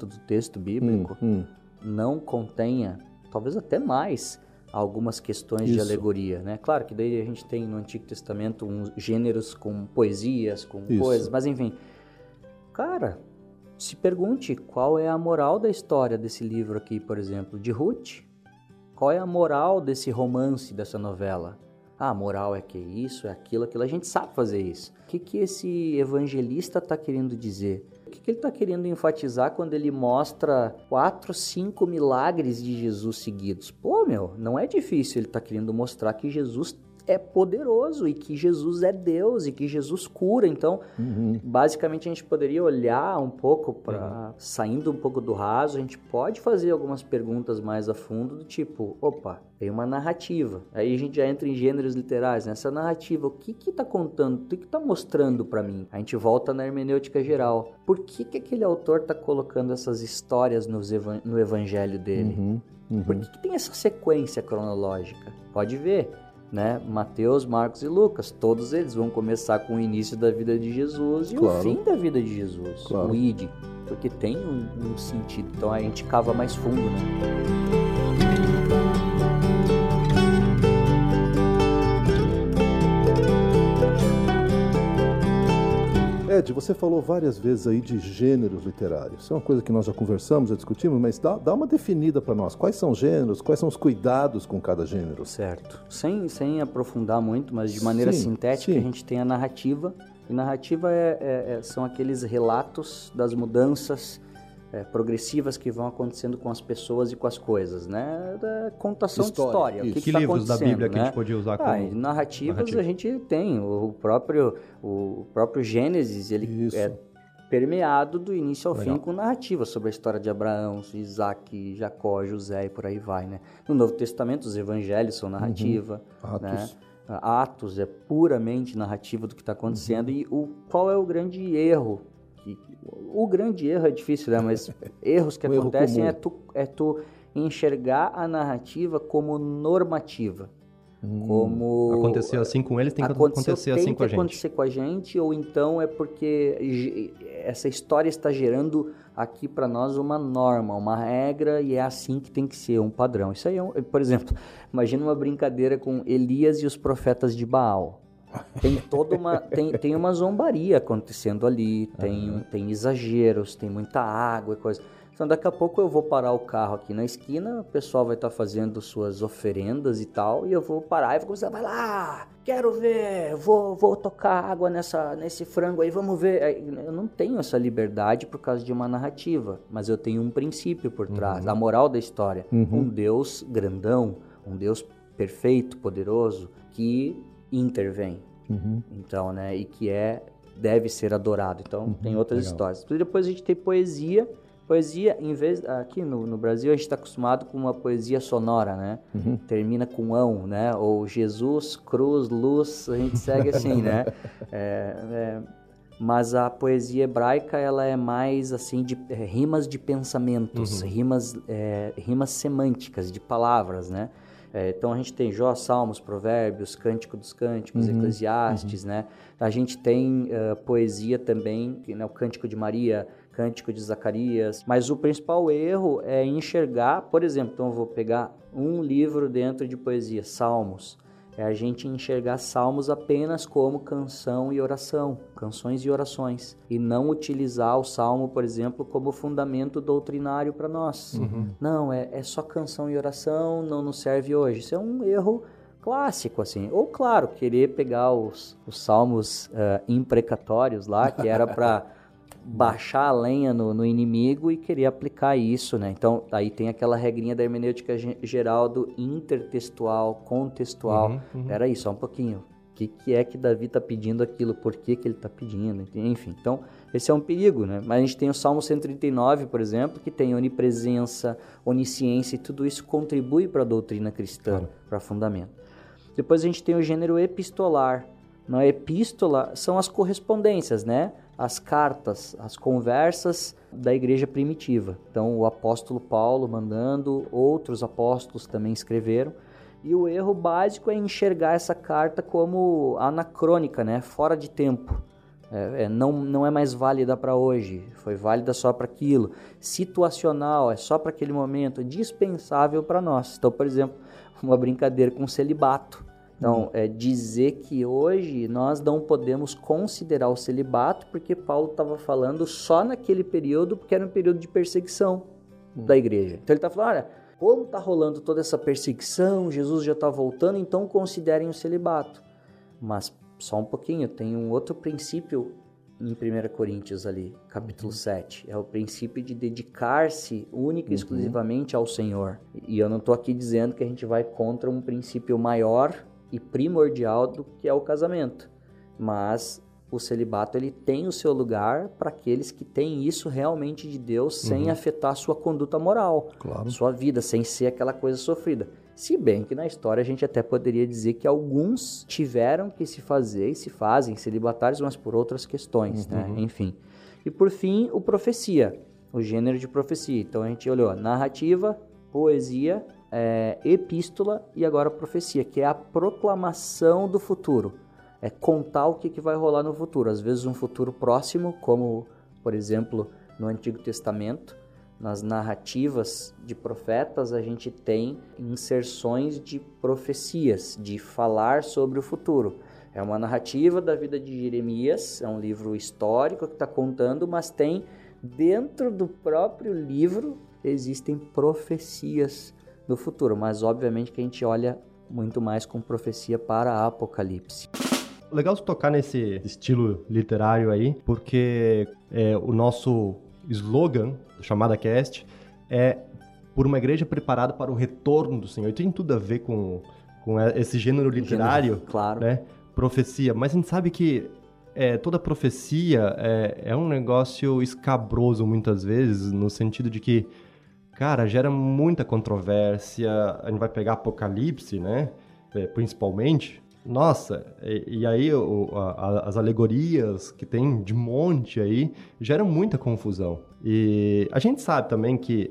do texto Hum, bíblico hum. não contenha, talvez até mais, algumas questões de Isso. alegoria, né? Claro que daí a gente tem no Antigo Testamento uns gêneros com poesias, com Isso. coisas, mas enfim. Cara, se pergunte qual é a moral da história desse livro aqui, por exemplo, de Ruth. Qual é a moral desse romance, dessa novela? Ah, a moral é que isso, é aquilo, aquilo. A gente sabe fazer isso. O que, que esse evangelista está querendo dizer? O que, que ele está querendo enfatizar quando ele mostra quatro, cinco milagres de Jesus seguidos? Pô, meu, não é difícil. Ele está querendo mostrar que Jesus é poderoso e que Jesus é Deus e que Jesus cura. Então, Uhum. basicamente a gente poderia olhar um pouco para saindo um pouco do raso, a gente pode fazer algumas perguntas mais a fundo do tipo, opa, tem uma narrativa. Aí a gente já entra em gêneros literais, nessa narrativa, o que que tá contando, o que que tá mostrando para mim? A gente volta na hermenêutica geral. Por que que aquele autor tá colocando essas histórias evan- no evangelho dele? Uhum. Uhum. Por que, que tem essa sequência cronológica? Pode ver, né? Mateus, Marcos e Lucas, todos eles vão começar com o início da vida de Jesus e Claro. o fim da vida de Jesus, Claro. o id, porque tem um, um sentido. Então a gente cava mais fundo, né? Ed, você falou várias vezes aí de gêneros literários. Isso é uma coisa que nós já conversamos, já discutimos, mas dá, dá uma definida para nós. Quais são os gêneros? Quais são os cuidados com cada gênero? Certo. Sem, sem aprofundar muito, mas de maneira Sim, sintética, sim. a gente tem a narrativa, E narrativa é, é, é, são aqueles relatos das mudanças é, progressivas que vão acontecendo com as pessoas e com as coisas, né? Da contação História, de história. O que, Que, que tá livros da acontecendo, Bíblia que a né? gente podia usar como Ah, e narrativas narrativa? a gente tem. O próprio, o próprio Gênesis, ele Isso. é permeado do início ao Legal. fim com narrativa sobre a história de Abraão, Isaac, Jacó, José e por aí vai, né? No Novo Testamento, os evangelhos são narrativa, Atos. né? Atos é puramente narrativa do que está acontecendo. Uhum. E o, qual é o grande erro? Que, o grande erro é difícil, né? Mas erros que Um erro acontecem comum. é tu, é tu enxergar a narrativa como normativa. Hum. Como Aconteceu assim com eles, tem que acontecer tem assim que com a gente. acontecer com a gente, ou então é porque essa história está gerando aqui para nós uma norma, uma regra, e é assim que tem que ser, um padrão. Isso aí é, um, por exemplo, imagina uma brincadeira com Elias e os profetas de Baal. Tem toda uma tem, tem uma zombaria acontecendo ali, tem, tem exageros, tem muita água e coisa. Então daqui a pouco eu vou parar o carro aqui na esquina, o pessoal vai estar fazendo suas oferendas e tal, e eu vou parar e vou começar, vai lá, quero ver, vou, vou tocar água nessa, nesse frango aí, vamos ver. Eu não tenho essa liberdade por causa de uma narrativa, mas eu tenho um princípio por trás, a moral da história. Um Deus grandão, um Deus perfeito, poderoso, que intervém. Uhum. Então, né, e que é deve ser adorado. Então, tem outras legal. histórias. E depois a gente tem poesia. Poesia, em vez aqui no, no Brasil a gente está acostumado com uma poesia sonora, né? Termina com ão, né? Ou Jesus, cruz, luz, a gente segue assim, né? É, é, mas a poesia hebraica ela é mais assim de é, rimas de pensamentos, rimas, é, rimas semânticas de palavras, né? É, então a gente tem Jó, Salmos, Provérbios, Cântico dos Cânticos, Eclesiastes, né? A gente tem eh, poesia também, né, o Cântico de Maria, Cântico de Zacarias. Mas o principal erro é enxergar, por exemplo, então eu vou pegar um livro dentro de poesia, Salmos. É a gente enxergar salmos apenas como canção e oração, canções e orações, e não utilizar o salmo, por exemplo, como fundamento doutrinário para nós. Não, é, é só canção e oração, não nos serve hoje. Isso é um erro clássico, assim. Ou, claro, querer pegar os, os salmos eh, imprecatórios lá, que era para baixar a lenha no, no inimigo e querer aplicar isso, né? Então, aí tem aquela regrinha da hermenêutica ge- geral do intertextual, contextual. Uhum, uhum. Peraí, só um pouquinho. O que, que é que Davi está pedindo aquilo? Por que, que ele está pedindo? Enfim, então, esse é um perigo, né? Mas a gente tem o Salmo 139, por exemplo, que tem onipresença, onisciência e tudo isso contribui para a doutrina cristã, para fundamento. Depois a gente tem o gênero epistolar. Na epístola são as correspondências, né? As cartas, as conversas da igreja primitiva. Então, o apóstolo Paulo mandando, outros apóstolos também escreveram. E o erro básico é enxergar essa carta como anacrônica, né? Fora de tempo. É, é, não, não é mais válida para hoje, foi válida só para aquilo. Situacional, é só para aquele momento, dispensável para nós. Então, por exemplo, uma brincadeira com celibato. Então, é dizer que hoje nós não podemos considerar o celibato porque Paulo estava falando só naquele período, porque era um período de perseguição da igreja. Então ele está falando, olha, como está rolando toda essa perseguição, Jesus já está voltando, então considerem o celibato. Mas só um pouquinho, tem um outro princípio em 1 Coríntios ali, capítulo 7. É o princípio de dedicar-se única e exclusivamente ao Senhor. E eu não estou aqui dizendo que a gente vai contra um princípio maior e primordial do que é o casamento. Mas o celibato ele tem o seu lugar para aqueles que têm isso realmente de Deus sem afetar sua conduta moral, Claro. sua vida, sem ser aquela coisa sofrida. Se bem que na história a gente até poderia dizer que alguns tiveram que se fazer e se fazem celibatários, mas por outras questões, né? Enfim. E por fim, o profecia, o gênero de profecia. Então a gente olhou narrativa, poesia, é, epístola e agora profecia, que é a proclamação do futuro. É contar o que, que vai rolar no futuro. Às vezes um futuro próximo, como por exemplo no Antigo Testamento, nas narrativas de profetas, a gente tem inserções de profecias, de falar sobre o futuro. É uma narrativa da vida de Jeremias, é um livro histórico que está contando, mas tem dentro do próprio livro existem profecias do futuro, mas obviamente que a gente olha muito mais com profecia para Apocalipse. Legal tocar nesse estilo literário aí, porque é, o nosso slogan, chamada cast, é por uma igreja preparada para o retorno do Senhor. E tem tudo a ver com, com esse gênero literário, Gênero, claro. né? Profecia. Mas a gente sabe que é, toda profecia é, é um negócio escabroso muitas vezes, no sentido de que, cara, gera muita controvérsia. A gente vai pegar Apocalipse, né? É, principalmente. Nossa, e, e aí o, a, as alegorias que tem de monte aí geram muita confusão. E a gente sabe também que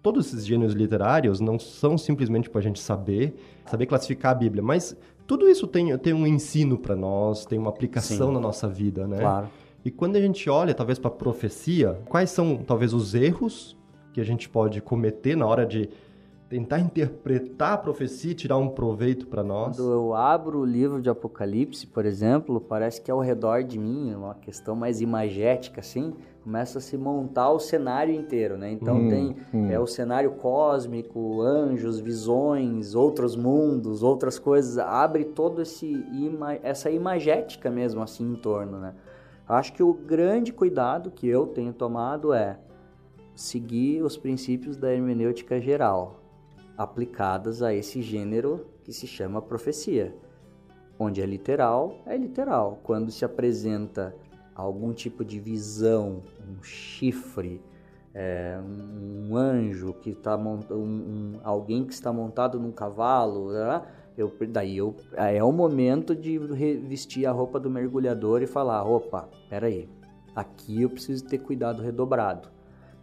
todos esses gêneros literários não são simplesmente para a gente saber, saber classificar a Bíblia, mas tudo isso tem, tem um ensino para nós, tem uma aplicação Sim. na nossa vida, né? Claro. E quando a gente olha, talvez, para a profecia, quais são, talvez, os erros que a gente pode cometer na hora de tentar interpretar a profecia e tirar um proveito para nós? Quando eu abro o livro de Apocalipse, por exemplo, parece que ao redor de mim, uma questão mais imagética, assim, começa a se montar o cenário inteiro, né? Então Hum, tem hum. é o cenário cósmico, anjos, visões, outros mundos, outras coisas, abre todo esse ima essa imagética mesmo assim em torno, né? Acho que o grande cuidado que eu tenho tomado é seguir os princípios da hermenêutica geral, aplicadas a esse gênero que se chama profecia. Onde é literal, é literal. Quando se apresenta algum tipo de visão, um chifre, é, um anjo que está montando, um, um- alguém que está montado num cavalo, né? eu, daí eu, é o momento de vestir a roupa do mergulhador e falar, opa, peraí, aqui eu preciso ter cuidado redobrado.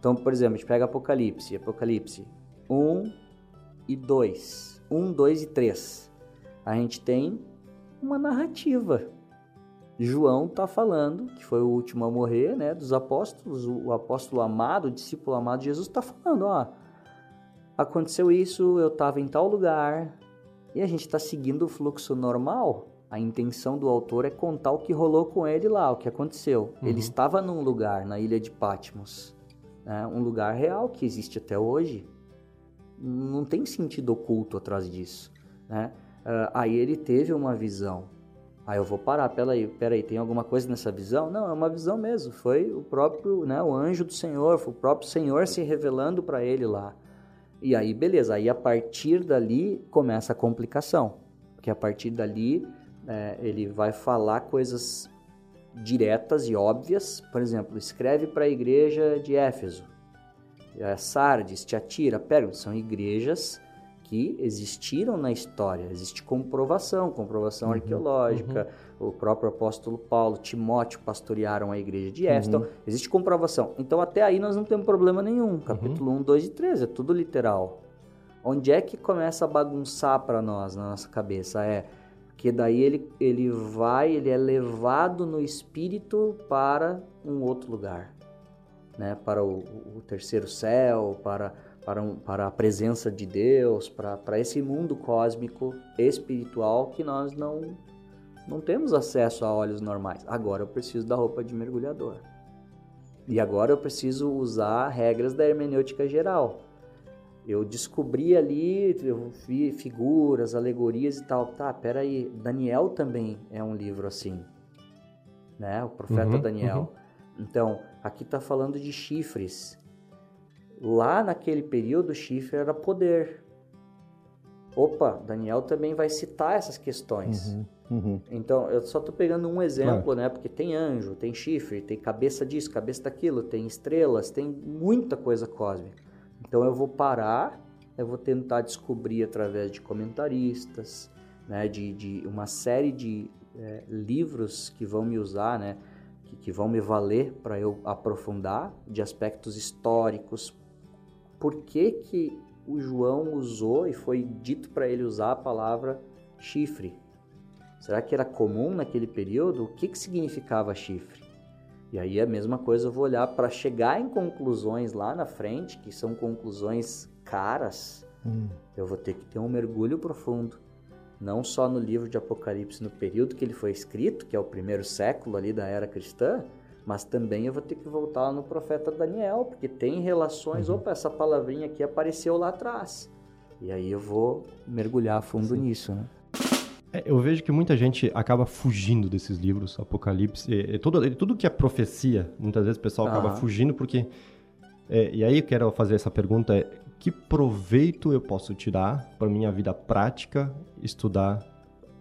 Então, por exemplo, a gente pega Apocalipse, Apocalipse 1 e 2, 1, 2 e 3. A gente tem uma narrativa. João está falando, que foi o último a morrer, né, dos apóstolos, o, apóstolo amado, o discípulo amado de Jesus, está falando, ó, aconteceu isso, eu estava em tal lugar, e a gente está seguindo o fluxo normal. A intenção do autor é contar o que rolou com ele lá, o que aconteceu. Ele estava num lugar, na ilha de Patmos, né, um lugar real que existe até hoje. Não tem sentido oculto atrás disso, né? Ah, aí ele teve uma visão. Aí eu vou parar, peraí, peraí, tem alguma coisa nessa visão? Não, é uma visão mesmo. Foi o próprio, né, o anjo do Senhor, foi o próprio Senhor se revelando para ele lá. E aí, beleza, aí a partir dali começa a complicação. Porque a partir dali é, ele vai falar coisas diretas e óbvias. Por exemplo, escreve para a igreja de Éfeso, é, Sardes, Tiatira, Pérgamo, são igrejas que existiram na história, existe comprovação, comprovação arqueológica, o próprio apóstolo Paulo, Timóteo pastorearam a igreja de Éfeso, então existe comprovação. Então até aí nós não temos problema nenhum, capítulo 1, 2 e 3, é tudo literal. Onde é que começa a bagunçar para nós, na nossa cabeça? É que daí ele, ele vai, ele é levado no espírito para um outro lugar, né? Para o, o terceiro céu, para para, um, para a presença de Deus, para, para esse mundo cósmico espiritual que nós não não temos acesso a olhos normais. Agora eu preciso da roupa de mergulhador. E agora eu preciso usar regras da hermenêutica geral. Eu descobri ali, eu vi figuras, alegorias e tal. Tá, peraí, Daniel também é um livro assim. Né? O profeta Uhum, Daniel. Então, aqui está falando de chifres. Lá naquele período, o chifre era poder. Opa, Daniel também vai citar essas questões. Uhum. Então, eu só tô pegando um exemplo, né? Porque tem anjo, tem chifre, tem cabeça disso, cabeça daquilo, tem estrelas, tem muita coisa cósmica. Então, eu vou parar, eu vou tentar descobrir através de comentaristas, né? De, de uma série de é, livros que vão me usar, né? Que, que vão me valer para eu aprofundar de aspectos históricos. Por que que o João usou e foi dito para ele usar a palavra chifre? Será que era comum naquele período? O que, que significava chifre? E aí a mesma coisa eu vou olhar para chegar em conclusões lá na frente, que são conclusões caras, Hum. eu vou ter que ter um mergulho profundo. Não só no livro de Apocalipse, no período que ele foi escrito, que é o primeiro século ali da era cristã, mas também eu vou ter que voltar no profeta Daniel, porque tem relações. Opa, essa palavrinha aqui apareceu lá atrás. E aí eu vou mergulhar fundo nisso, né? É, eu vejo que muita gente acaba fugindo desses livros, Apocalipse, e, e tudo, tudo que é profecia, muitas vezes o pessoal acaba fugindo porque... é, e aí eu quero fazer essa pergunta, é, que proveito eu posso tirar para minha vida prática estudar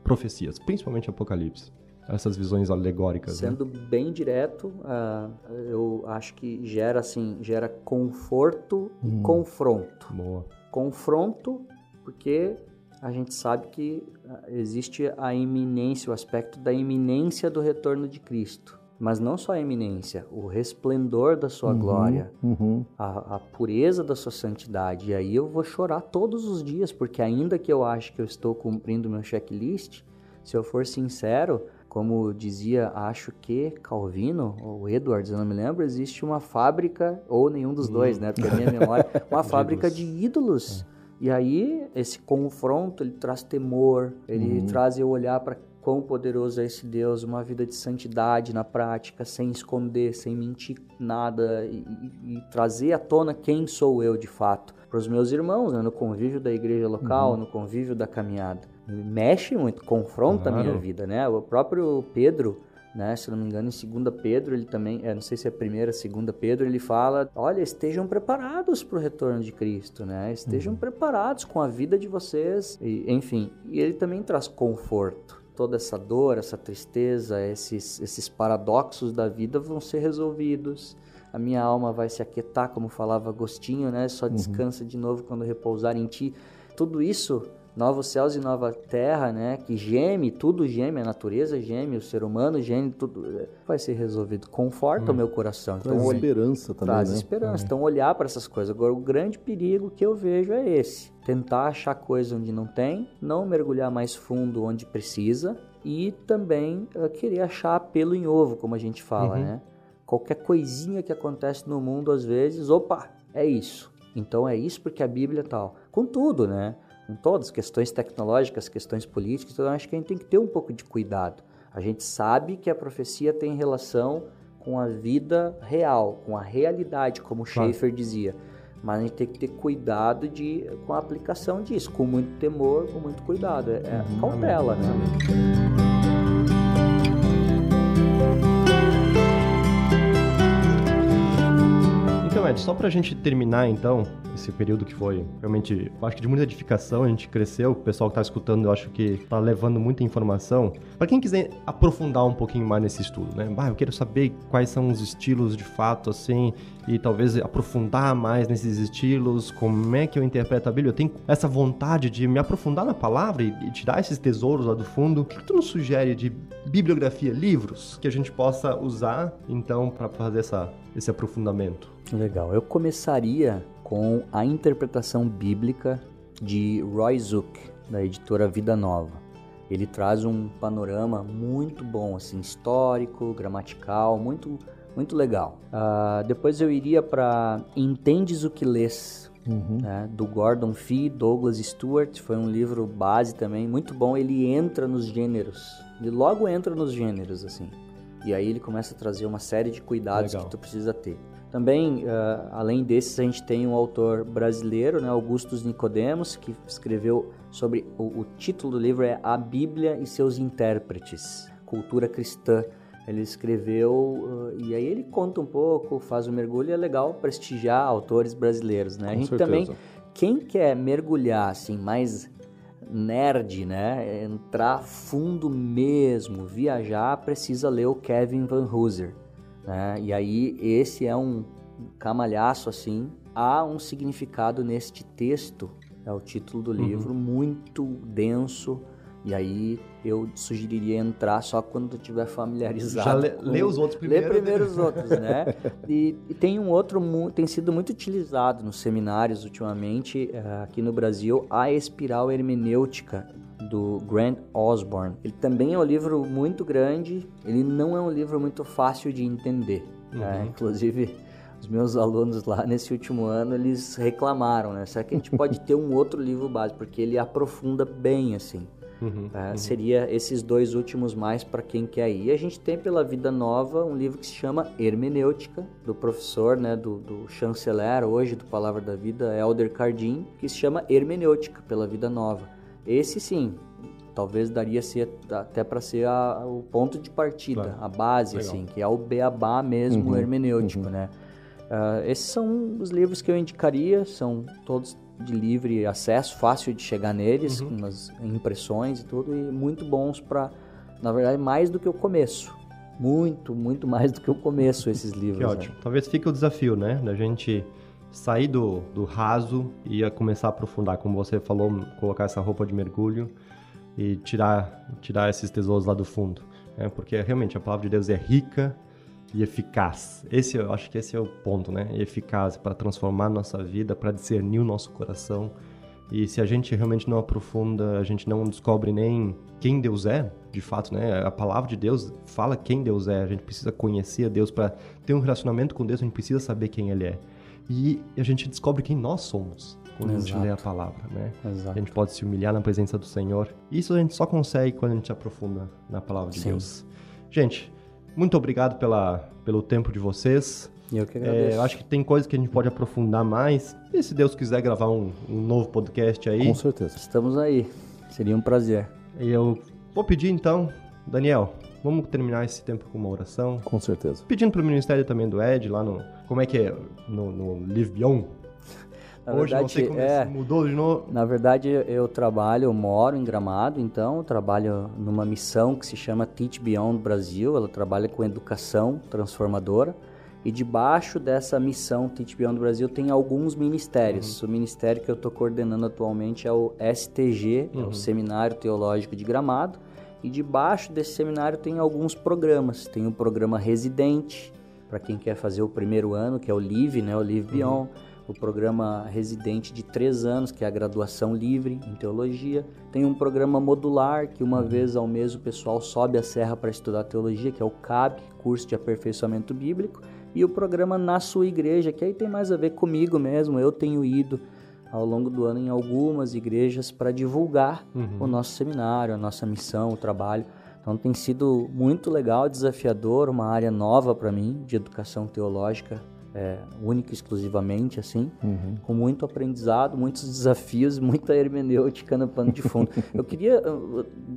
profecias, principalmente Apocalipse? Essas visões alegóricas, né? Sendo bem direto, ah, eu acho que gera assim, gera conforto e confronto. Boa. Confronto, porque a gente sabe que existe a iminência, o aspecto da iminência do retorno de Cristo. Mas não só a iminência, o resplendor da sua glória, Uhum. a, a pureza da sua santidade. E aí eu vou chorar todos os dias, porque ainda que eu ache que eu estou cumprindo meu checklist, se eu for sincero, como dizia, acho que Calvino ou Edwards, eu não me lembro, existe uma fábrica, ou nenhum dos dois, né? Porque a minha memória, uma fábrica de ídolos. E aí, esse confronto, ele traz temor, ele traz eu olhar para quão poderoso é esse Deus, uma vida de santidade na prática, sem esconder, sem mentir nada e, e- e trazer à tona quem sou eu de fato para os meus irmãos, né, no convívio da igreja local, no convívio da caminhada. Mexe muito, confronta a minha vida, né? O próprio Pedro, né, se não me engano, em 2 Pedro, ele também, é, não sei se é primeira, segunda Pedro, ele fala, olha, estejam preparados para o retorno de Cristo, né? Estejam preparados com a vida de vocês, e, enfim. E ele também traz conforto. Toda essa dor, essa tristeza, esses, esses paradoxos da vida vão ser resolvidos. A minha alma vai se aquietar, como falava Agostinho, né? Só descansa de novo quando repousar em ti. Tudo isso novos céus e nova terra, né? Que geme, tudo geme, a natureza geme, o ser humano geme, tudo é, vai ser resolvido. Conforta o meu coração. Então, Traz esperança também, traz né? esperança. Então, olhar para essas coisas. Agora, o grande perigo que eu vejo é esse: tentar achar coisa onde não tem, não mergulhar mais fundo onde precisa e também eh, querer achar pelo em ovo, como a gente fala, né? Qualquer coisinha que acontece no mundo, às vezes, opa, é isso. Então é isso porque a Bíblia é tal. Com tudo, né? Com todas as questões tecnológicas, questões políticas, então eu acho que a gente tem que ter um pouco de cuidado. A gente sabe que a profecia tem relação com a vida real, com a realidade, como Claro. Schaeffer dizia. Mas a gente tem que ter cuidado de, com a aplicação disso, com muito temor, com muito cuidado. É, é cautela, né? Então, Ed, só pra gente terminar, então, esse período que foi realmente, eu acho que de muita edificação, a gente cresceu, o pessoal que tá escutando, eu acho que tá levando muita informação. Pra quem quiser aprofundar um pouquinho mais nesse estudo, né? Bah, eu quero saber quais são os estilos de fato, assim, e talvez aprofundar mais nesses estilos, como é que eu interpreto a Bíblia. Eu tenho essa vontade de me aprofundar na palavra e, e tirar esses tesouros lá do fundo. O que, que tu nos sugere de bibliografia, livros, que a gente possa usar, então, pra fazer essa, esse aprofundamento? Legal. Eu começaria com a interpretação bíblica de Roy Zuck, da editora Vida Nova. Ele traz um panorama muito bom, assim, histórico, gramatical, muito, muito legal. Ah, depois eu iria para Entendes o que Lês, né, do Gordon Fee, Douglas Stewart. Foi um livro base também, muito bom. Ele entra nos gêneros, ele logo entra nos gêneros, assim. E aí ele começa a trazer uma série de cuidados Legal. que tu precisa ter. Também, ah, além desses, a gente tem um autor brasileiro, né, Augustus Nicodemos, que escreveu sobre o, o título do livro é A Bíblia e seus intérpretes, cultura cristã. Ele escreveu ah, e aí ele conta um pouco, faz um mergulho. e É legal prestigiar autores brasileiros, né? a Com gente certeza. também, quem quer mergulhar assim mais nerd, né? Entrar fundo mesmo, viajar, precisa ler o Kevin Van Hooser. Né? E aí esse é um camalhaço assim. Há um significado neste texto, é o título do livro, muito denso. E aí eu sugeriria entrar só quando estiver familiarizado. Já lê, com- lê os outros Lê primeiro. primeiro os outros, né? E, e tem um outro, tem sido muito utilizado nos seminários ultimamente eh, aqui no Brasil, A Espiral Hermenêutica, do Grant Osborne. Ele também é um livro muito grande, ele não é um livro muito fácil de entender. né? Inclusive, os meus alunos lá nesse último ano, eles reclamaram, né? Será que a gente pode ter um outro livro básico? Porque ele aprofunda bem, assim. Uhum. É, Seria esses dois últimos mais para quem quer ir. E a gente tem pela Vida Nova um livro que se chama Hermenêutica, do professor, né, do, do chanceler hoje do Palavra da Vida, Elder Cardim, que se chama Hermenêutica pela Vida Nova. Esse sim, talvez daria ser até para ser a, o ponto de partida, Claro. a base, Legal. assim, que é o beabá mesmo Uhum, hermenêutico, né? Ah, esses são os livros que eu indicaria, são todos de livre acesso, fácil de chegar neles, Uhum. com as impressões e tudo, e muito bons para, na verdade, mais do que o começo. Muito, muito mais do que o começo esses livros. Que né? ótimo. Talvez fique o desafio, né? Da gente sair do, do raso e começar a aprofundar, como você falou, colocar essa roupa de mergulho e tirar, tirar esses tesouros lá do fundo. né? Porque realmente a palavra de Deus é rica e eficaz. Esse eu acho que esse é o ponto, né? Eficaz para transformar a nossa vida, para discernir o nosso coração. E se a gente realmente não aprofunda, a gente não descobre nem quem Deus é, de fato, né? A palavra de Deus fala quem Deus é. A gente precisa conhecer a Deus para ter um relacionamento com Deus, a gente precisa saber quem ele é. E a gente descobre quem nós somos quando a gente Exato. lê a palavra, né? A Exato. gente pode se humilhar na presença do Senhor. Isso a gente só consegue quando a gente aprofunda na palavra de Sim. Deus. Gente, muito obrigado pela, pelo tempo de vocês. E eu que É, agradeço. eu acho que tem coisas que a gente pode aprofundar mais. E se Deus quiser gravar um, um novo podcast aí, Com certeza. Estamos aí. Seria um prazer. eu vou pedir então, Daniel, vamos terminar esse tempo com uma oração. Com certeza. Pedindo pro ministério também do Ed lá no. Como é que é? No, no Live Beyond. Na Hoje verdade, sei como é, mudou de novo. Na verdade, eu trabalho, eu moro em Gramado, então eu trabalho numa missão que se chama Teach Beyond Brasil. Ela trabalha com educação transformadora. E debaixo dessa missão Teach Beyond Brasil tem alguns ministérios. O ministério que eu estou coordenando atualmente é o STG, é o Seminário Teológico de Gramado. E debaixo desse seminário tem alguns programas. Tem o programa Residente, para quem quer fazer o primeiro ano, que é o LIVE, né? o Live Beyond o programa residente de três anos, que é a graduação livre em teologia. Tem um programa modular, que uma vez ao mês o pessoal sobe a serra para estudar teologia, que é o CAB, curso de aperfeiçoamento bíblico. E o programa Na Sua Igreja, que aí tem mais a ver comigo mesmo. Eu tenho ido ao longo do ano em algumas igrejas para divulgar o nosso seminário, a nossa missão, o trabalho. Então tem sido muito legal, desafiador, uma área nova para mim de educação teológica é, única e exclusivamente, assim, com muito aprendizado, muitos desafios, muita hermenêutica no pano de fundo. Eu queria,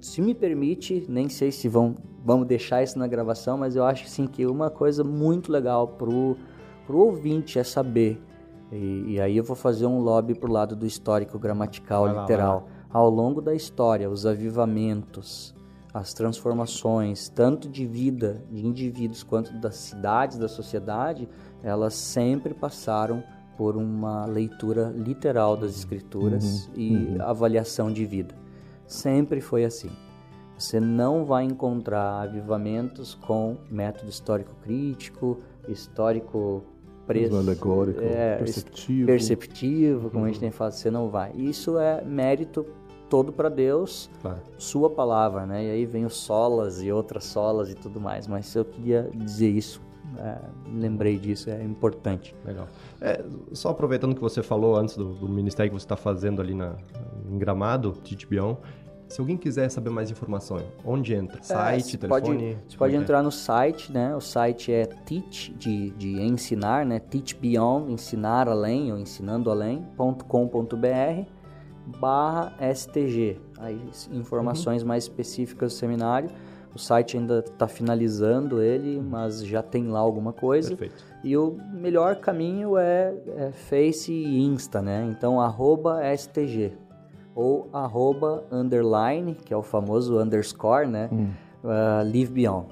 se me permite, nem sei se vão, vamos deixar isso na gravação, mas eu acho sim que uma coisa muito legal pro, pro ouvinte é saber, e, e aí eu vou fazer um lobby pro lado do histórico gramatical, Vai lá, literal. Ao longo da história, os avivamentos, as transformações, tanto de vida de indivíduos quanto das cidades, da sociedade, elas sempre passaram por uma leitura literal das escrituras e avaliação de vida. Sempre foi assim. Você não vai encontrar avivamentos com método histórico crítico, histórico pre- Mesmo alegórico, é, perceptivo. perceptivo, como a gente tem falado, você não vai. Isso é mérito todo para Deus, Claro. sua palavra, né? E aí vem os solas e outras solas e tudo mais. Mas eu queria dizer isso, é, lembrei disso, é importante. Legal. É, só aproveitando que você falou antes do, do ministério que você está fazendo ali na, em Gramado, Titibião, se alguém quiser saber mais informação, onde entra? Site, É, telefone? Pode, você pode é é? entrar no site, né? O site é teach, de, de ensinar, né? Teach Beyond, ensinar além, ou ensinando além.com.br barra STG. Aí, informações Uhum. mais específicas do seminário. O site ainda está finalizando ele, mas já tem lá alguma coisa. Perfeito. E o melhor caminho é, é Face e Insta, né? Então, arroba STG. Ou arroba underline, que é o famoso underscore, né? Ah, Live Beyond.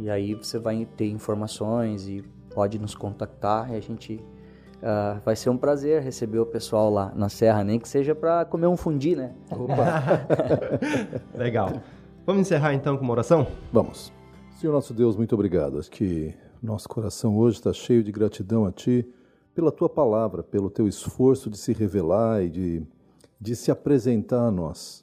E aí você vai ter informações e pode nos contactar e a gente... ah, vai ser um prazer receber o pessoal lá na Serra, nem que seja para comer um fundi, né? Legal. Vamos encerrar então com uma oração? Vamos. Senhor nosso Deus, muito obrigado. Acho que nosso coração hoje está cheio de gratidão a Ti pela Tua palavra, pelo Teu esforço de se revelar e de, de se apresentar a nós.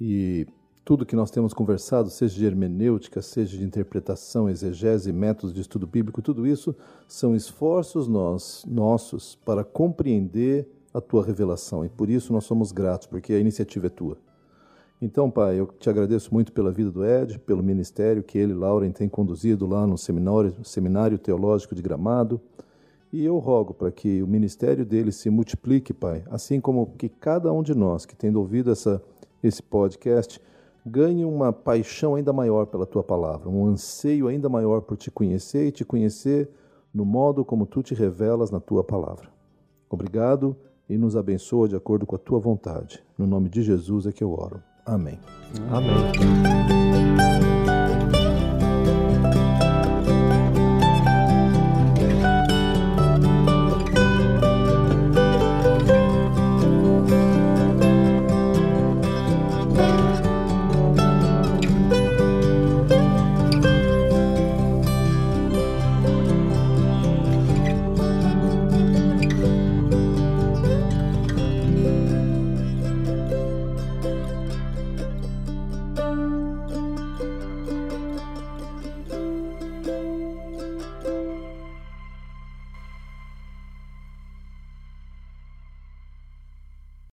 E tudo que nós temos conversado, seja de hermenêutica, seja de interpretação, exegese, métodos de estudo bíblico, tudo isso são esforços nós, nossos para compreender a Tua revelação. E por isso nós somos gratos, porque a iniciativa é Tua. Então, Pai, eu te agradeço muito pela vida do Ed, pelo ministério que ele Lauren têm conduzido lá no seminário, seminário Teológico de Gramado. E eu rogo para que o ministério dele se multiplique, Pai, assim como que cada um de nós que tendo ouvido essa, esse podcast ganhe uma paixão ainda maior pela tua palavra, um anseio ainda maior por te conhecer e te conhecer no modo como tu te revelas na tua palavra. Obrigado e nos abençoa de acordo com a tua vontade. No nome de Jesus é que eu oro. Amém. Amém.